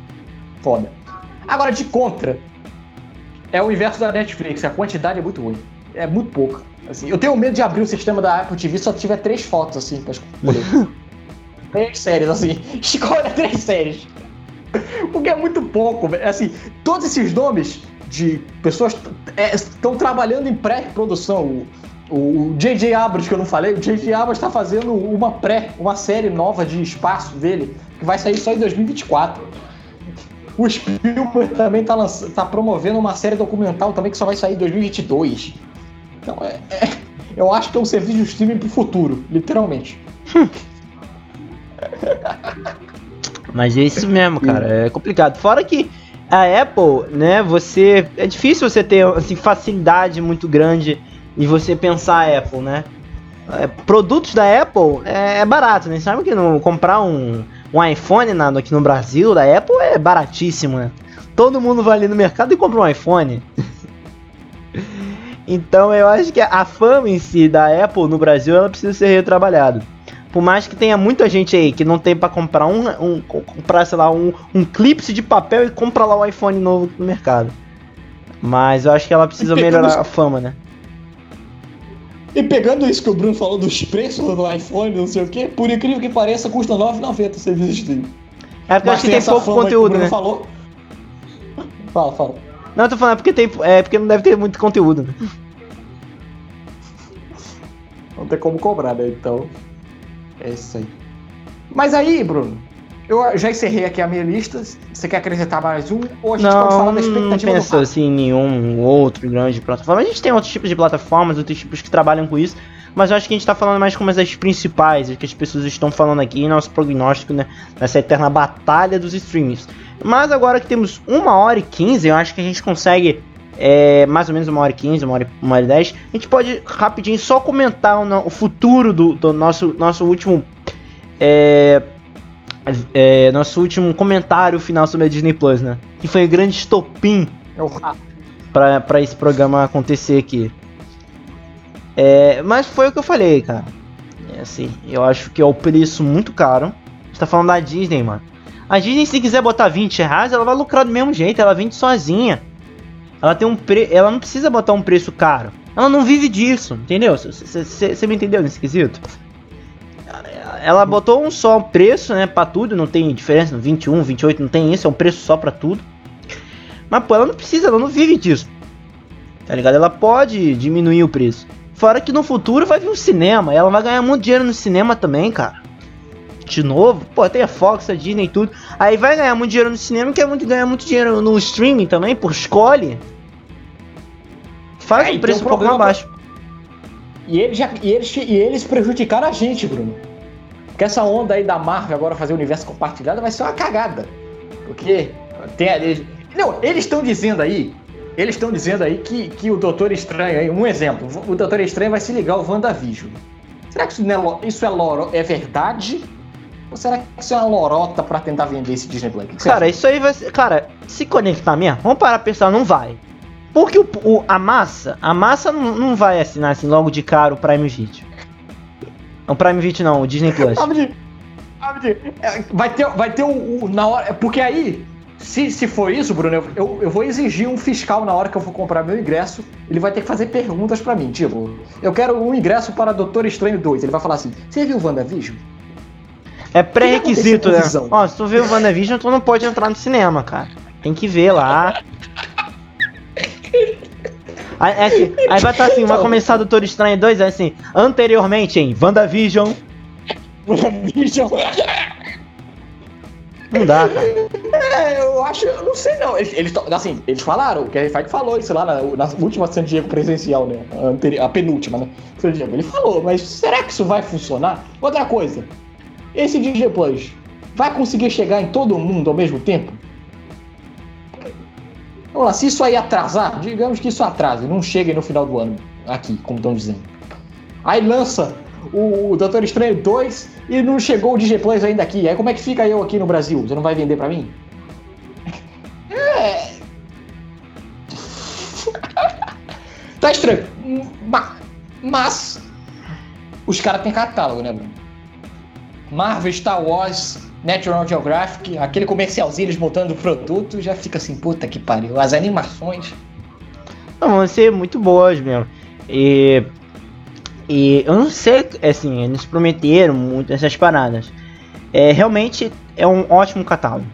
foda. Agora de contra, é o inverso da Netflix, a quantidade é muito ruim. É muito pouca. Assim, eu tenho medo de abrir o sistema da Apple TV se só tiver três fotos, assim, pra escolher. *laughs* três séries, assim. *laughs* Escolha três séries. Porque é muito pouco, assim, todos esses nomes de pessoas estão é, trabalhando em pré-produção. O J.J. Abrams, que eu não falei, o J.J. Abrams está fazendo uma pré, uma série nova de espaço dele, que vai sair só em 2024. O Spielberg também está tá promovendo uma série documental também que só vai sair em 2022. Então, é, é, eu acho que é um serviço de streaming pro futuro, literalmente. *laughs* Mas é isso mesmo, cara. É complicado. Fora que a Apple, né, você. É difícil você ter assim, facilidade muito grande e você pensar a Apple, né? É, produtos da Apple é, é, barato, né? Sabe que não comprar um, um iPhone na, aqui no Brasil da Apple é baratíssimo, né? Todo mundo vai ali no mercado e compra um iPhone. *laughs* então eu acho que a fama em si da Apple no Brasil ela precisa ser retrabalhada. Por mais que tenha muita gente aí que não tem para comprar um, um comprar, sei lá, um, um clipe de papel e compra lá o iPhone novo no mercado. Mas eu acho que ela precisa melhorar a fama, né? E pegando isso que o Bruno falou dos preços do iPhone, não sei o que, por incrível que pareça, custa 9,90 o serviço de streaming. É porque Mas acho que tem, tem pouco conteúdo, né? Falou. Fala, fala. Não, eu tô falando, é porque, tem, é porque não deve ter muito conteúdo, né? Não tem como cobrar, né? Então. É isso aí. Mas aí, Bruno, eu já encerrei aqui a minha lista. Você quer acrescentar mais um? Ou a gente não, pode falar da expectativa não penso assim em nenhum outro grande plataforma. A gente tem outros tipos de plataformas, outros tipos que trabalham com isso. Mas eu acho que a gente tá falando mais como as principais, que as pessoas estão falando aqui, nosso prognóstico, né? Nessa eterna batalha dos streams. Mas agora que temos uma hora e quinze, eu acho que a gente consegue é, mais ou menos uma hora e quinze, uma hora, uma hora e dez. A gente pode rapidinho só comentar o, o futuro do, do, nosso, nosso último. É, é, nosso último comentário final sobre a Disney Plus, né? Que foi o grande estopim para pra esse programa acontecer aqui. É, mas foi o que eu falei, cara. É assim, eu acho que é o preço muito caro. Você tá falando da Disney, mano. A Disney, se quiser botar 20 reais, ela vai lucrar do mesmo jeito, ela vende sozinha. Ela tem um pre... ela não precisa botar um preço caro. Ela não vive disso, entendeu? Você me entendeu nesse quesito? Ela botou um só preço, né, para tudo, não tem diferença, 21, 28, não tem isso, é um preço só para tudo. Mas pô, ela não precisa, ela não vive disso. Tá ligado? Ela pode diminuir o preço. Fora que no futuro vai vir um cinema, ela vai ganhar muito dinheiro no cinema também, cara. De novo, pô, tem a Fox, a Disney e tudo. Aí vai ganhar muito dinheiro no cinema, quer muito ganhar muito dinheiro no streaming também, por escolhe. Faz é, um preço um, um pouco mais baixo. E eles, já, e, eles, e eles prejudicaram a gente, Bruno. Porque essa onda aí da Marvel agora fazer o universo compartilhado vai ser uma cagada. Porque tem eles, Não, eles estão dizendo aí. Eles estão dizendo aí que, que o Doutor Estranho um exemplo, o Doutor Estranho vai se ligar ao WandaVision. Será que isso, não é, isso é, loro, é verdade? Ou será que isso é uma lorota pra tentar vender esse Disney Black? Cara, isso aí vai ser. Cara, se conectar mesmo, vamos parar pra pensar, não vai. Porque o, o, a massa, a massa não, não vai assinar assim logo de cara o Prime Video. O Prime Video não, o Disney *laughs* Plus. É, vai ter, vai ter o, o, na hora, porque aí, se, se for isso, Bruno, eu, eu vou exigir um fiscal na hora que eu for comprar meu ingresso. Ele vai ter que fazer perguntas para mim, tipo, eu quero um ingresso para Doutor Estranho 2. Ele vai falar assim: "Você viu o WandaVision?" É pré-requisito, né? Ó, se tu viu o WandaVision, tu não pode entrar no cinema, cara. Tem que ver lá. Aí, é assim, aí vai estar tá assim, vai começar Doutor Estranho 2, é assim, anteriormente em WandaVision. WandaVision. Não dá, cara. É, eu acho, eu não sei não. Eles, eles assim, eles falaram, o Kevin Feige falou isso lá na, na última San Diego presencial, né? A, a penúltima, né? San Diego. Ele falou, mas será que isso vai funcionar? Outra coisa, esse DJ Plus vai conseguir chegar em todo mundo ao mesmo tempo? Vamos lá, se isso aí atrasar, digamos que isso atrase, não chegue no final do ano aqui, como estão dizendo. Aí lança o, o Doutor Estranho 2 e não chegou o DJ Plus ainda aqui. Aí como é que fica eu aqui no Brasil? Você não vai vender para mim? É... tá estranho. Mas, mas os caras têm catálogo, né, Bruno? Marvel, Star Wars, Natural Geographic, aquele comercialzinho eles botando o produto, já fica assim, puta que pariu. As animações. Não, vão ser muito boas mesmo. E. E eu não sei, assim, eles prometeram muito essas paradas. É, realmente é um ótimo catálogo.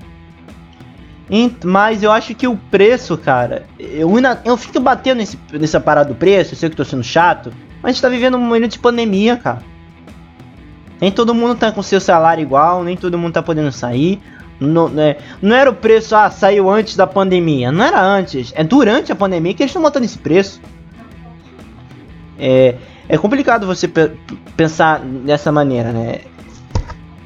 Mas eu acho que o preço, cara, eu, eu fico batendo nesse, nessa parada do preço, eu sei que tô sendo chato, mas a gente tá vivendo um momento de pandemia, cara. Nem todo mundo tá com seu salário igual, nem todo mundo tá podendo sair. Não, né, não era o preço, ah, saiu antes da pandemia. Não era antes, é durante a pandemia que eles estão botando esse preço. É, é complicado você pensar dessa maneira, né?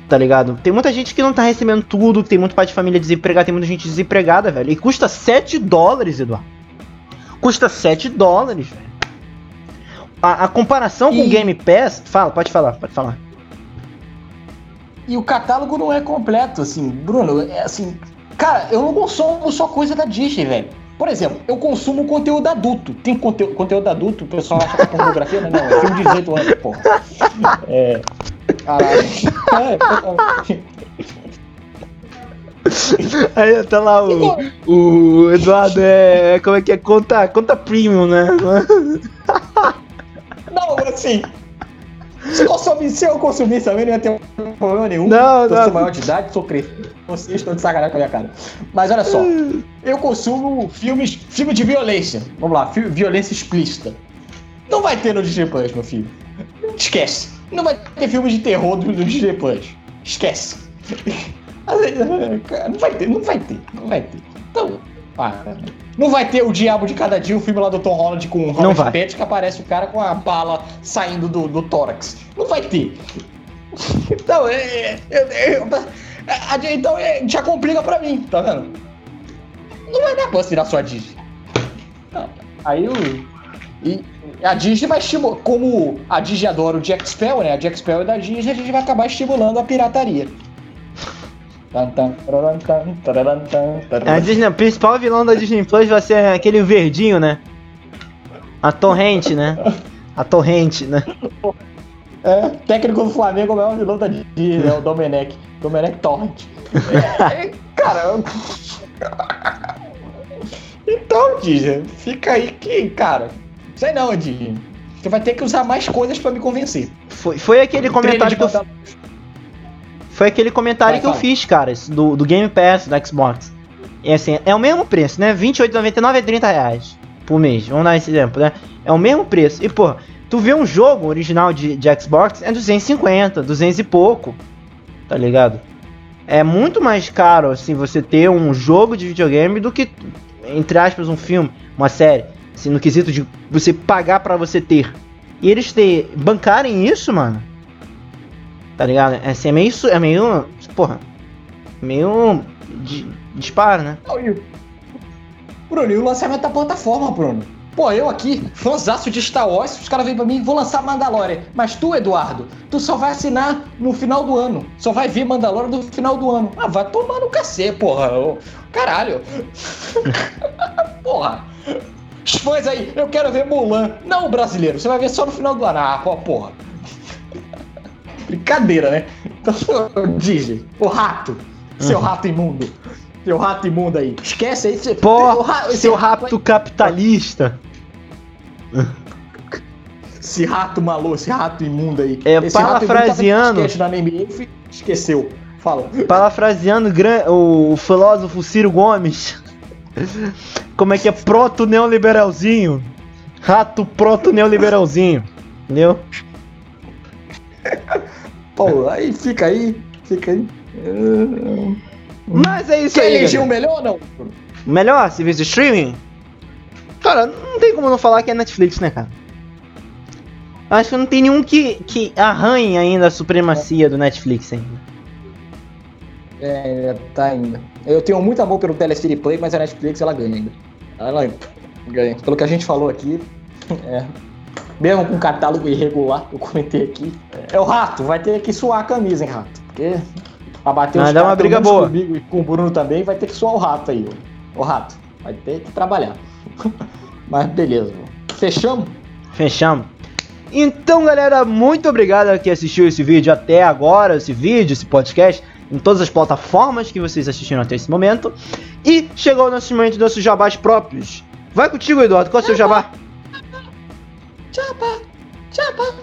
Tá ligado? Tem muita gente que não tá recebendo tudo, tem muito pai de família desempregado, tem muita gente desempregada, velho. E custa 7 dólares, Eduardo. Custa 7 dólares, velho. A, a comparação e... com o Game Pass. Fala, pode falar, pode falar. E o catálogo não é completo, assim, Bruno, é assim. Cara, eu não consumo só coisa da Disney, velho. Por exemplo, eu consumo conteúdo adulto. Tem conte conteúdo adulto, o pessoal acha que é pornografia, mas não, é filme de 18 anos, porra. É. Caralho. Aí tá lá o, o Eduardo é. Como é que é? Conta, conta premium, né? Não, assim, se, consumir, se eu consumir também, não ia ter problema nenhum. Não, eu não. sou maior de idade, sou crescido. Vocês estão de sacanagem com a minha cara. Mas olha só, eu consumo filmes, filme de violência. Vamos lá, violência explícita. Não vai ter no Disney Plus, meu filho. Esquece. Não vai ter filme de terror do, do Disney Plus. Esquece. *laughs* Não vai ter, não vai ter, não vai ter. Então, para. Não vai ter o Diabo de Cada Dia, o filme lá do Tom Holland com o Robert Pattinson que aparece o cara com a bala saindo do, do tórax. Não vai ter. Então, é, é, é, é então é, já complica pra mim, tá vendo? Não vai dar pra tirar sua Disney. Não. Aí o. E a Disney vai estimular. Como a Disney adora o Jack Spell, né? A Jack Spell é da Disney, a gente vai acabar estimulando a pirataria. A Disney, o principal vilão da Disney Plus vai ser aquele verdinho, né? A torrente, né? A torrente, né? É, técnico do Flamengo é o maior vilão da Disney, é o Domenech. Domenech Torrent. É, cara. Então, Disney, fica aí que, cara. Sei não, Disney. Você vai ter que usar mais coisas pra me convencer. Foi, foi aquele comentário que eu. Foi aquele comentário vai, que eu fiz, cara, do, do Game Pass do Xbox. E assim, é o mesmo preço, né? R$28,99 é 30 reais por mês. Vamos dar esse exemplo, né? É o mesmo preço. E, pô, tu vê um jogo original de, de Xbox, é 250, 200 e pouco. Tá ligado? É muito mais caro, assim, você ter um jogo de videogame do que, entre aspas, um filme, uma série. Assim, no quesito de você pagar para você ter. E eles ter, bancarem isso, mano Tá ligado? É, assim, é meio. É meio. Porra. Meio. De, disparo, né? Bruno, e o lançamento da plataforma, Bruno? Pô, eu aqui, fãzaço de Star Wars, os caras vêm pra mim, vou lançar Mandalorian. Mas tu, Eduardo, tu só vai assinar no final do ano. Só vai ver Mandalorian no final do ano. Ah, vai tomar no cacete, porra. Caralho. *laughs* porra. Os fãs aí, eu quero ver Mulan. Não, brasileiro, você vai ver só no final do ano. Ah, porra. Brincadeira, né? Então, *laughs* Digi, o rato, seu uhum. rato imundo. Seu rato imundo aí. Esquece aí. Você, Pô, ra seu rato, rato capitalista. Esse rato maluco, esse rato imundo aí. É, esse parafraseando. Rato na NBA, esqueceu. Fala. Parafraseando o filósofo Ciro Gomes. Como é que é proto-neoliberalzinho? Rato proto-neoliberalzinho. Entendeu? *laughs* Pô, aí fica aí, fica aí. Mas é isso Quer aí. eleger o melhor ou não? Melhor serviço de streaming? Cara, não tem como não falar que é Netflix, né, cara? Acho que não tem nenhum que, que arranhe ainda a supremacia do Netflix ainda. É, tá ainda. Eu tenho muito amor pelo Telestream Play, mas a Netflix ela ganha ainda. Ela ganha. Pelo que a gente falou aqui, *laughs* é, mesmo com catálogo irregular, eu comentei aqui. É o rato, vai ter que suar a camisa, hein, rato? Porque pra bater os dá uma briga boa. comigo e com o Bruno também, vai ter que suar o rato aí, ó. O rato, vai ter que trabalhar. *laughs* Mas beleza, Fechamos? Fechamos. Então, galera, muito obrigado a quem assistiu esse vídeo até agora, esse vídeo, esse podcast, em todas as plataformas que vocês assistiram até esse momento. E chegou o nosso momento dos nossos jabás próprios. Vai contigo, Eduardo, qual é o seu jabá? Jabá, jabá.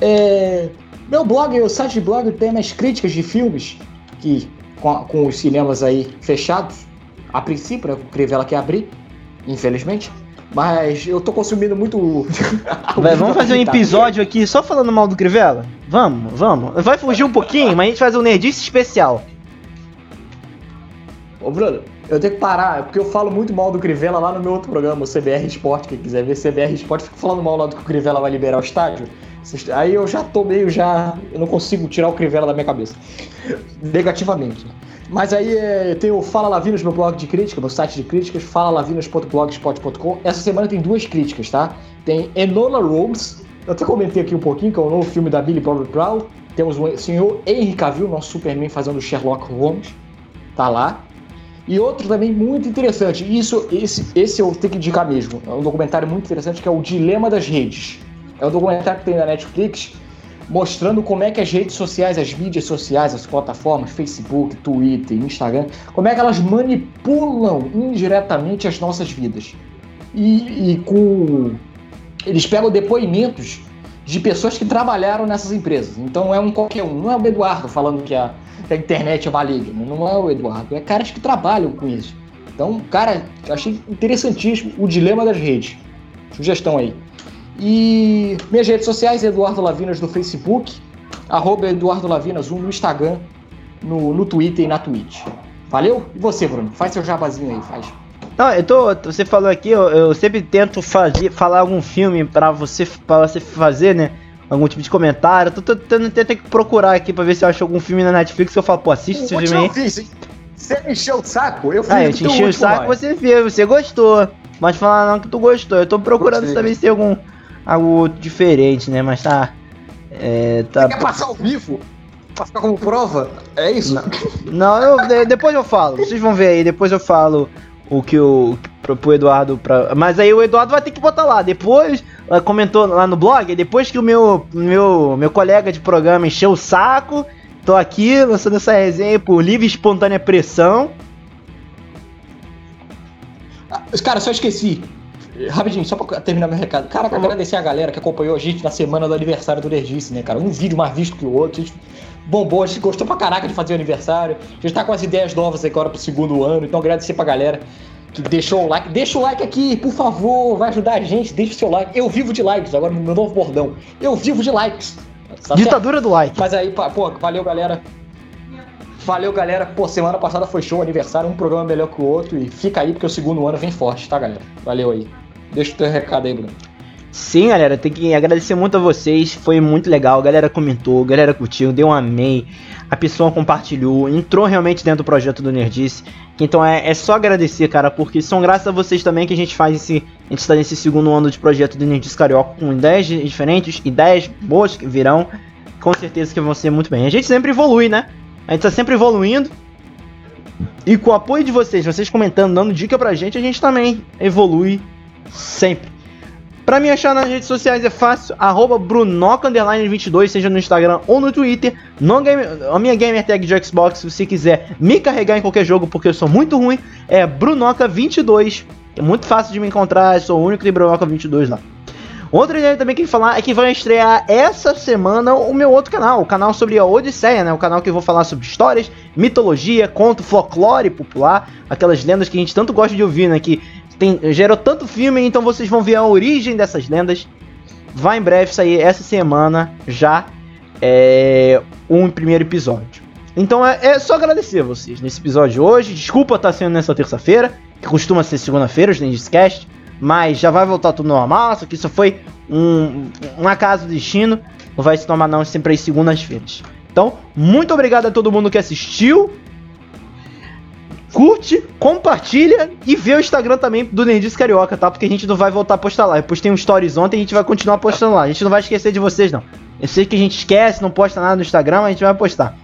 É, meu blog, o site de blog tem mais críticas de filmes que com, com os cinemas aí fechados, a princípio, né, o Crivella quer abrir, infelizmente. Mas eu tô consumindo muito. *laughs* Vai, vamos fazer um episódio aqui só falando mal do Crivella? Vamos, vamos. Vai fugir um pouquinho, mas a gente faz um nerdice especial. Ô, Bruno, eu tenho que parar, porque eu falo muito mal do Crivella lá no meu outro programa, o CBR Sport. Quem quiser ver CBR Sport, fico falando mal lá do que o Crivella vai liberar o estádio. Aí eu já tô meio já. Eu não consigo tirar o Crivella da minha cabeça. Negativamente. Mas aí é, tem o Fala Lavinos, meu blog de crítica, meu site de críticas, falalavinos.blogspot.com. Essa semana tem duas críticas, tá? Tem Enola Holmes, eu até comentei aqui um pouquinho, que é o novo filme da Billy Bob Brown. Temos o senhor Henry Cavill, nosso Superman, fazendo Sherlock Holmes. Tá lá. E outro também muito interessante, isso, esse, esse eu tenho que indicar mesmo. É um documentário muito interessante que é o Dilema das Redes. É um documentário que tem na Netflix mostrando como é que as redes sociais, as mídias sociais, as plataformas, Facebook, Twitter, Instagram, como é que elas manipulam indiretamente as nossas vidas. E, e com. Eles pegam depoimentos de pessoas que trabalharam nessas empresas. Então é um qualquer um. Não é o Eduardo falando que a, que a internet é maligna. Não é o Eduardo. É caras que trabalham com isso. Então, cara, achei interessantíssimo o dilema das redes. Sugestão aí. E minhas redes sociais, Eduardo Lavinas no Facebook, arroba Eduardo Lavinas 1 no Instagram, no, no Twitter e na Twitch. Valeu? E você, Bruno? Faz seu jabazinho aí, faz. Não, eu tô. Você falou aqui, eu, eu sempre tento fazer, falar algum filme pra você, pra você fazer, né? Algum tipo de comentário. Tô tentando que procurar aqui pra ver se eu acho algum filme na Netflix que eu falo, pô, assiste esse filme aí. Fiz, você me encheu o saco? Eu fui Ah, eu te enchi o saco, mais. você viu, você gostou. Mas falar não que tu gostou. Eu tô procurando saber se algum algo diferente, né? Mas tá. É, tá... Você quer passar ao vivo? Pra ficar como prova? É isso? Não, não eu, depois eu falo. Vocês vão ver aí, depois eu falo o que o pro, pro Eduardo pra... Mas aí o Eduardo vai ter que botar lá. Depois, comentou lá no blog, depois que o meu, meu, meu colega de programa encheu o saco, tô aqui lançando essa resenha por livre e espontânea pressão. Ah, cara, só esqueci. Rapidinho, só pra terminar meu recado. Cara, pra agradecer a galera que acompanhou a gente na semana do aniversário do Nerdice, né, cara? Um vídeo mais visto que o outro. A gente bombou, a gente gostou pra caraca de fazer o aniversário. A gente tá com as ideias novas agora pro segundo ano. Então agradecer pra galera que deixou o like. Deixa o like aqui, por favor, vai ajudar a gente. Deixa o seu like. Eu vivo de likes, agora no meu novo bordão. Eu vivo de likes. Tá Ditadura certo? do like. Mas aí, pô, valeu, galera. Valeu, galera. Pô, semana passada foi show, aniversário, um programa melhor que o outro. E fica aí porque o segundo ano vem forte, tá, galera? Valeu aí. Deixa o teu recado aí, Bruno. Sim, galera, tem que agradecer muito a vocês. Foi muito legal. A galera comentou, a galera curtiu, deu um amei. A pessoa compartilhou, entrou realmente dentro do projeto do Nerdice. Então é, é só agradecer, cara, porque são graças a vocês também que a gente faz esse. A gente está nesse segundo ano de projeto do Nerdice Carioca com ideias diferentes, ideias boas que virão. Com certeza que vão ser muito bem. A gente sempre evolui, né? A gente tá sempre evoluindo. E com o apoio de vocês, vocês comentando, dando dica pra gente, a gente também evolui sempre. Pra me achar nas redes sociais é fácil, arroba brunoca22, seja no Instagram ou no Twitter. No game, a minha gamer tag de Xbox, se você quiser me carregar em qualquer jogo, porque eu sou muito ruim, é brunoca22. É muito fácil de me encontrar, sou o único tem brunoca22 lá. Outra ideia também que eu falar é que vai estrear essa semana o meu outro canal, o canal sobre a Odisseia, né? O canal que eu vou falar sobre histórias, mitologia, conto, folclore popular, aquelas lendas que a gente tanto gosta de ouvir, né? Que tem, gerou tanto filme, então vocês vão ver a origem dessas lendas. Vai em breve sair essa semana já é, um primeiro episódio. Então é, é só agradecer a vocês nesse episódio de hoje. Desculpa estar sendo nessa terça-feira, que costuma ser segunda-feira, os Nerdcast, mas já vai voltar tudo normal. Só que isso foi um, um acaso do destino. Não vai se tomar não sempre às segundas-feiras. Então, muito obrigado a todo mundo que assistiu curte, compartilha e vê o Instagram também do Nerdice Carioca, tá? Porque a gente não vai voltar a postar lá. Eu postei um stories ontem e a gente vai continuar postando lá. A gente não vai esquecer de vocês, não. Eu sei que a gente esquece, não posta nada no Instagram, mas a gente vai postar.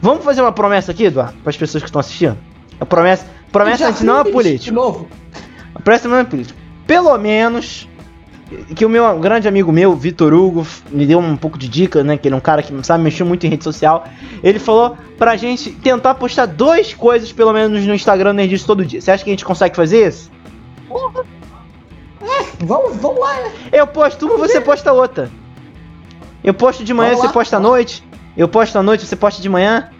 Vamos fazer uma promessa aqui, Eduardo, para as pessoas que estão assistindo? A promessa, promessa a gente não é político. De novo. A promessa não é político. Pelo menos, que o meu grande amigo meu, Vitor Hugo, me deu um pouco de dica, né? Que ele é um cara que sabe mexer muito em rede social. Ele falou pra gente tentar postar duas coisas, pelo menos, no Instagram Nerdist todo dia. Você acha que a gente consegue fazer isso? É, vamos, vamos lá, né? Eu posto uma, você posta outra. Eu posto de manhã, você posta à noite. Eu posto à noite, você posta de manhã.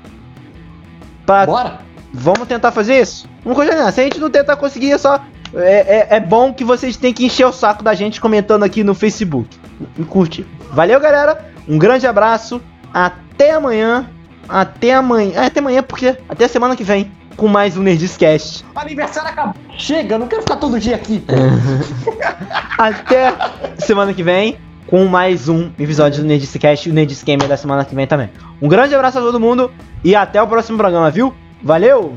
Pra... Bora? Vamos tentar fazer isso? Não coisa não. Se a gente não tentar conseguir, é só. É, é, é bom que vocês têm que encher o saco da gente comentando aqui no Facebook. E curte. Valeu, galera. Um grande abraço. Até amanhã. Até amanhã. É, até amanhã, porque. Até semana que vem. Com mais um Nerdiscast. O aniversário acabou. Chega, não quero ficar todo dia aqui. *laughs* Até semana que vem. Com mais um episódio do Nerdiscast e o Nerdiscamer da semana que vem também. Um grande abraço a todo mundo. E até o próximo programa, viu? Valeu!